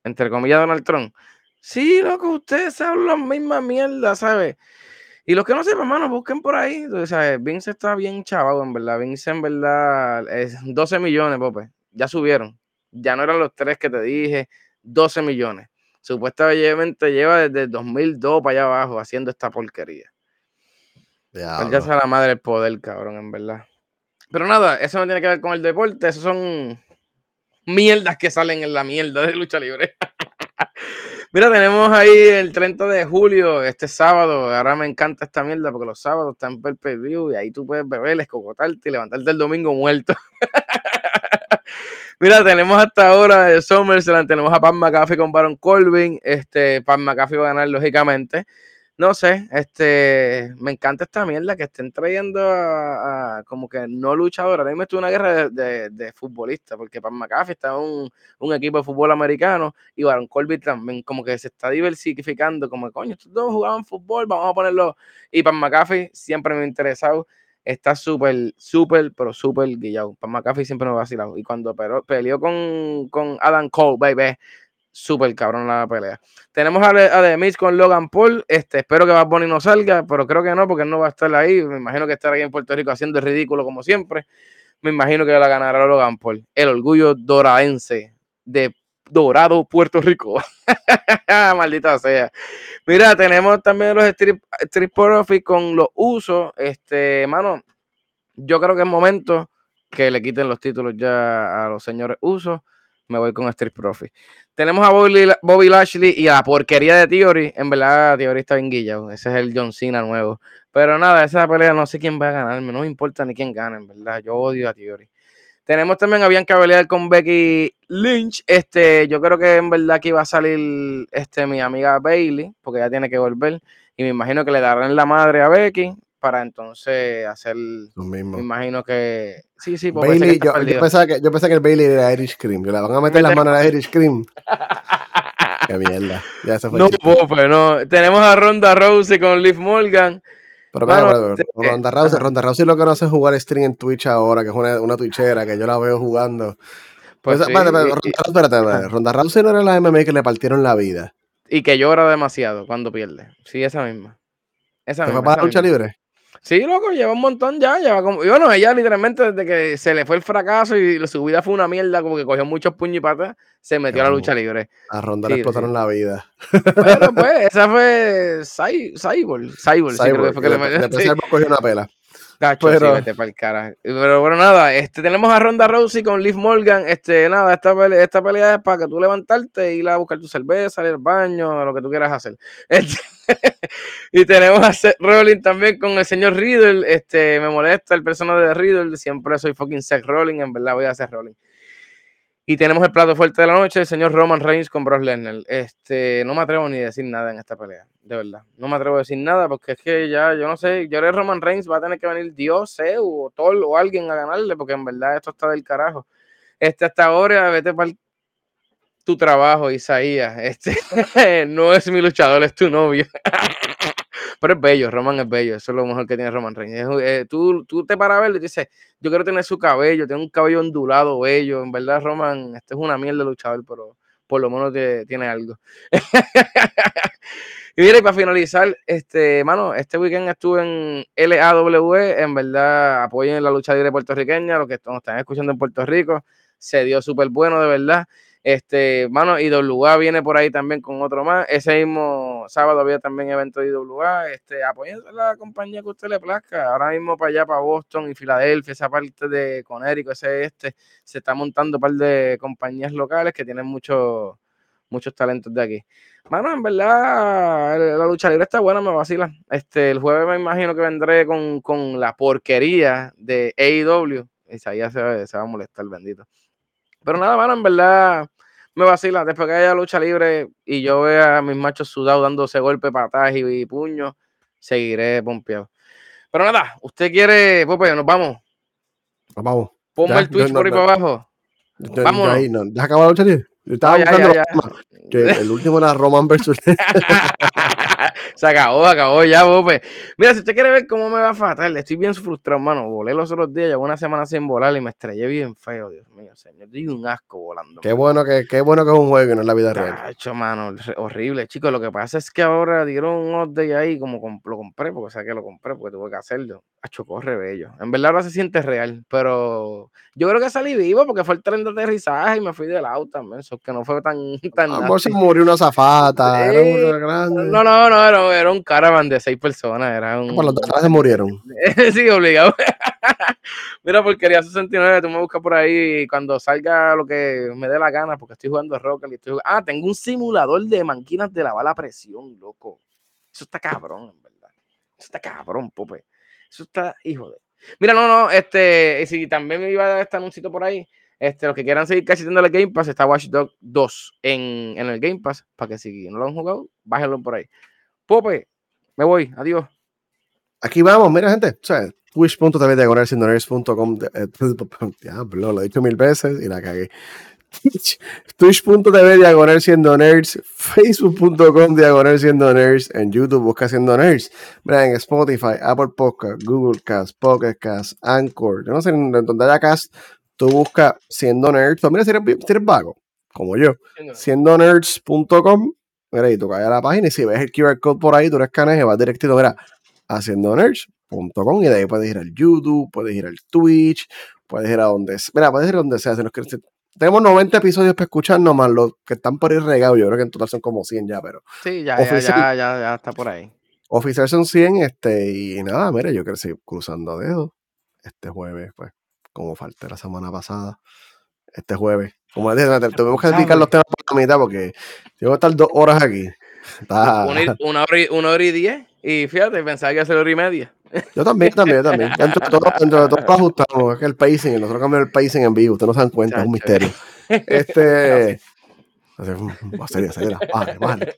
entre comillas Donald Trump. Sí, loco, ustedes saben las mismas mierdas, ¿sabes? Y los que no sepan, mano, busquen por ahí. O sea, Vince está bien chavado, en verdad. Vince, en verdad, es 12 millones, Pope. Ya subieron. Ya no eran los tres que te dije. 12 millones. Supuestamente lleva desde el 2002 para allá abajo haciendo esta porquería. Él ya sabe la madre del poder, cabrón, en verdad. Pero nada, eso no tiene que ver con el deporte. Eso son mierdas que salen en la mierda de lucha libre. Mira, tenemos ahí el 30 de julio, este sábado. Ahora me encanta esta mierda porque los sábados están pay per view y ahí tú puedes beber, escocotarte y levantarte el domingo muerto. Mira, tenemos hasta ahora de SummerSlam, tenemos a Pat McAfee con Baron Corbin. Este, Pat McAfee va a ganar, lógicamente. No sé, este, me encanta esta mierda que estén trayendo a, como que no luchadores. Ahora mismo estuvo una guerra de, de, de futbolistas, porque Pat McAfee está un, un equipo de fútbol americano y Baron Corbin también como que se está diversificando, como coño, estos dos jugaban fútbol, vamos a ponerlo. Y Pat McAfee siempre me ha interesado, está súper, súper, pero súper guillado. Pat McAfee siempre me ha vacilado. Y cuando pero- peleó con, con Adam Cole, baby, súper cabrón la pelea. Tenemos a, The con Logan Paul. Este, espero que Bad Bunny no salga, pero creo que no, porque él no va a estar ahí. Me imagino que estará ahí en Puerto Rico haciendo el ridículo como siempre. Me imagino que la ganará Logan Paul. El orgullo doraense de Dorado, Puerto Rico. Maldita sea. Mira, tenemos también los street Profits con los usos. Este, mano, yo creo que es momento que le quiten los títulos ya a los señores usos. Me voy con Street Profit. Tenemos a Bobby, Lashley y a la porquería de Theory. En verdad, Theory está bien guillado. Ese es el John Cena nuevo. Pero nada, esa pelea no sé quién va a ganar. No me importa ni quién gana, en verdad. Yo odio a Theory. Tenemos también a Bianca Belair con Becky Lynch. Este, yo creo que en verdad que iba a salir este, mi amiga Bailey, porque ya tiene que volver. Y me imagino que le darán la madre a Becky para entonces hacer. Lo mismo. Me imagino que. Sí, sí, que Bailey, yo, yo pensaba que, yo pensaba que el Bailey era Irish Cream. Que le van a meter las manos a Irish Cream. Qué mierda. Ya se fue. No. Pope, no. Tenemos a Ronda Rousey con Liv Morgan. Pero espera, este, espera. Ronda Rousey, Ronda Rousey lo que no hace es jugar stream en Twitch ahora, que es una, una twitchera, que yo la veo jugando. Pues Pues, sí, espérate, espérate, y- Ronda, espérate. Ronda Rousey no era la MMA que le partieron la vida. y que llora demasiado cuando pierde. Sí, esa misma. Esa ¿Se misma. fue para esa la lucha misma. libre? Sí, loco, lleva un montón ya, lleva como... Y bueno, ella literalmente desde que se le fue el fracaso y su vida fue una mierda, como que cogió muchos puños y patas, se metió a la lucha libre. A Ronda Sí, le explotaron la vida. Pero pues, esa fue Cy- Cyborg, Cyborg, sí, creo que Cyborg, fue que le después sí. Cyborg cogió una pela. Tacho, sí, Pero- vete pa'l cara. Pero bueno, nada, este, tenemos a Ronda Rousey con Liv Morgan. Este, nada, esta pelea, esta pelea es para que tú levantarte, ir a buscar tu cerveza, ir al baño, lo que tú quieras hacer. Este, y tenemos a Seth también con el señor Riddle. Este, me molesta el personaje de Riddle. Siempre soy fucking Seth Rollins, en verdad voy a Seth Rollins. Y tenemos el plato fuerte de la noche, el señor Roman Reigns con Brock Lesnar. Este, no me atrevo ni a decir nada en esta pelea, de verdad. No me atrevo a decir nada porque es que ya, yo no sé, yo creo Roman Reigns va a tener que venir Dios, Zeus o Thor o alguien a ganarle porque en verdad esto está del carajo. Este, hasta ahora, vete para tu trabajo, Isaías. Este, no es mi luchador, es tu novio. Pero es bello, Roman es bello, eso es lo mejor que tiene Roman Reigns. Eh, tú, tú te paras a verlo y dices, yo quiero tener su cabello, tiene un cabello ondulado, bello. En verdad, Roman, este es una mierda luchador, pero por lo menos te- tiene algo. y mira, y para finalizar, este, mano, este weekend estuve en LAWE, en verdad, apoyen la lucha libre puertorriqueña, los que nos están escuchando en Puerto Rico, se dio súper bueno, de verdad. Este, mano, IWA viene por ahí también con otro más. Ese mismo sábado había también evento de IWA. Este, apoyen a la compañía que usted le plazca. Ahora mismo para allá, para Boston y Filadelfia, esa parte de Connecticut, ese este, se está montando un par de compañías locales que tienen muchos muchos talentos de aquí. Mano, en verdad, la lucha libre está buena, me vacila. Este, el jueves me imagino que vendré con, con la porquería de AEW. Isaías se, se va a molestar, bendito. Pero nada, mano, en verdad me vacila. Después que haya lucha libre y yo vea a mis machos sudados dándose golpe, patadas y, y puños, seguiré pompeado. Pero nada, usted quiere, Pope, nos vamos. Pues Vamos. Ponme el Twitch por ahí no, para abajo. Vámonos. ahí, no, ¿Ya acabó la lucha libre? Yo estaba ya, buscando ya, la ya. forma, que el último era Roman versus Se acabó, acabó ya, Pope. Mira, si usted quiere ver cómo me va fatal, estoy bien frustrado, mano. Volé los otros días, llevo una semana sin volar y me estrellé bien feo, Dios mío, señor. Di un asco volando. Qué bueno que, qué bueno que es un juego y no es la vida real. Tacho, mano, horrible, chicos. Lo que pasa es que ahora dieron un update ahí, como com- lo compré, porque o sea que lo compré, porque tuve que hacerlo. Hacho, corre bello. En verdad ahora se siente real, pero yo creo que salí vivo porque fue el tren de aterrizaje y me fui del auto también. Eso que no fue tan, tan A mejor se murió una zafata, era Sí, grande. No, no, no, era, era un caravan de seis personas. Era un. Por los de atrás se murieron. sí, obligado. Mira, porquería 69, tú me buscas por ahí cuando salga lo que me dé la gana, porque estoy jugando Rocket League. estoy Ah, tengo un simulador de máquinas de la presión, loco. Eso está cabrón, en verdad. Eso está cabrón, Pope. Eso está, hijo de. Mira, no, no, este, y si también me iba a dar este anuncito por ahí, este, los que quieran seguir casi el Game Pass, está Watch Dogs 2 en, en el Game Pass, para que si no lo han jugado, bájenlo por ahí. Pope, me voy, adiós. Aquí vamos, mira, gente. O sea, twitch.tv diagonal siendo nerds.com. eh, Diablo, lo he dicho mil veces y la cagué. Twitch- Twitch.tv diagonal siendo nerds. Facebook.com diagonal siendo nerds. En YouTube busca siendo nerds. Mira, en Spotify, Apple Podcast, Google Cast, Pocket Cast, Anchor. Yo no sé en donde haya cast. Tú buscas siendo nerds. Mira, si eres, si eres vago, como yo siendo nerds.com. Mira, y tú caes a la página y si ves el QR code por ahí, tú lo escaneas y vas directito, mira, haciendo nerds.com y de ahí puedes ir al YouTube, puedes ir al Twitch, puedes ir a donde sea. Mira, puedes ir a donde sea. Si nos quieres- tenemos 90 episodios para escucharnos, más los que están por ahí regados. Yo creo que en total son como 100 ya, pero Sí, ya, ya, ya, ya está por ahí. oficial son 100. Este, y nada, mira, yo quiero seguir cruzando dedos. Este jueves, pues, como falté la semana pasada, este jueves. Como te- tuvimos que dedicar los temas por la mitad porque tengo que estar dos horas aquí. Está- Una, hora y, una hora y diez. Y fíjate, pensaba que iba a ser hora y media. Yo también, yo también, yo también. Dentro de todo, dentro de todo lo ajustamos. Es que el pacing, nosotros cambiamos el pacing en vivo. Ustedes no se dan cuenta, es un misterio. Este. seria, seria, Vale, vale.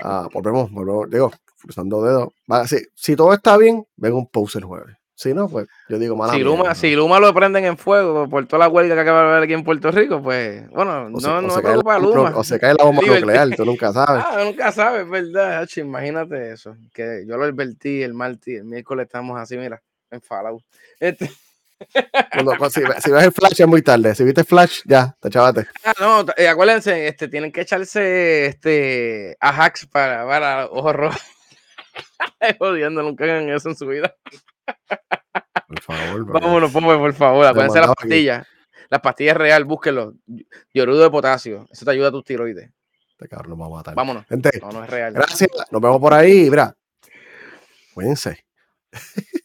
Ah, volvemos, volvemos. Digo, cruzando dedos. Va, si, si todo está bien, ven un post el jueves. Si no, pues yo digo, mala Si Luma, ¿no? si Luma lo prenden en fuego por toda la huelga que acaba de haber aquí en Puerto Rico, pues, bueno, O no, no se cae la, Luma. o se cae la bomba nuclear, tú nunca sabes. Ah, nunca sabes, ¿verdad? Imagínate eso. Que yo lo advertí el martes, el miércoles estamos así, mira, en Fallout. Este, Cuando- cuando- si, si ves el flash es muy tarde. Si viste flash, ya, te chavate. ah, no, eh, acuérdense, este, tienen que echarse este, a hacks para, para ojos rojos. Jodiendo, nunca hagan eso en su vida. Por favor. Vámonos, Pope, por favor. Acuérdense las aquí. pastillas. Las pastillas real, búsquenlo. Yorudo de potasio. Eso te ayuda a tus tiroides. Este cabrón va a matar. Vámonos. Gente, No, no es real. gracias. Nos vemos por ahí. Mira. Cuídense.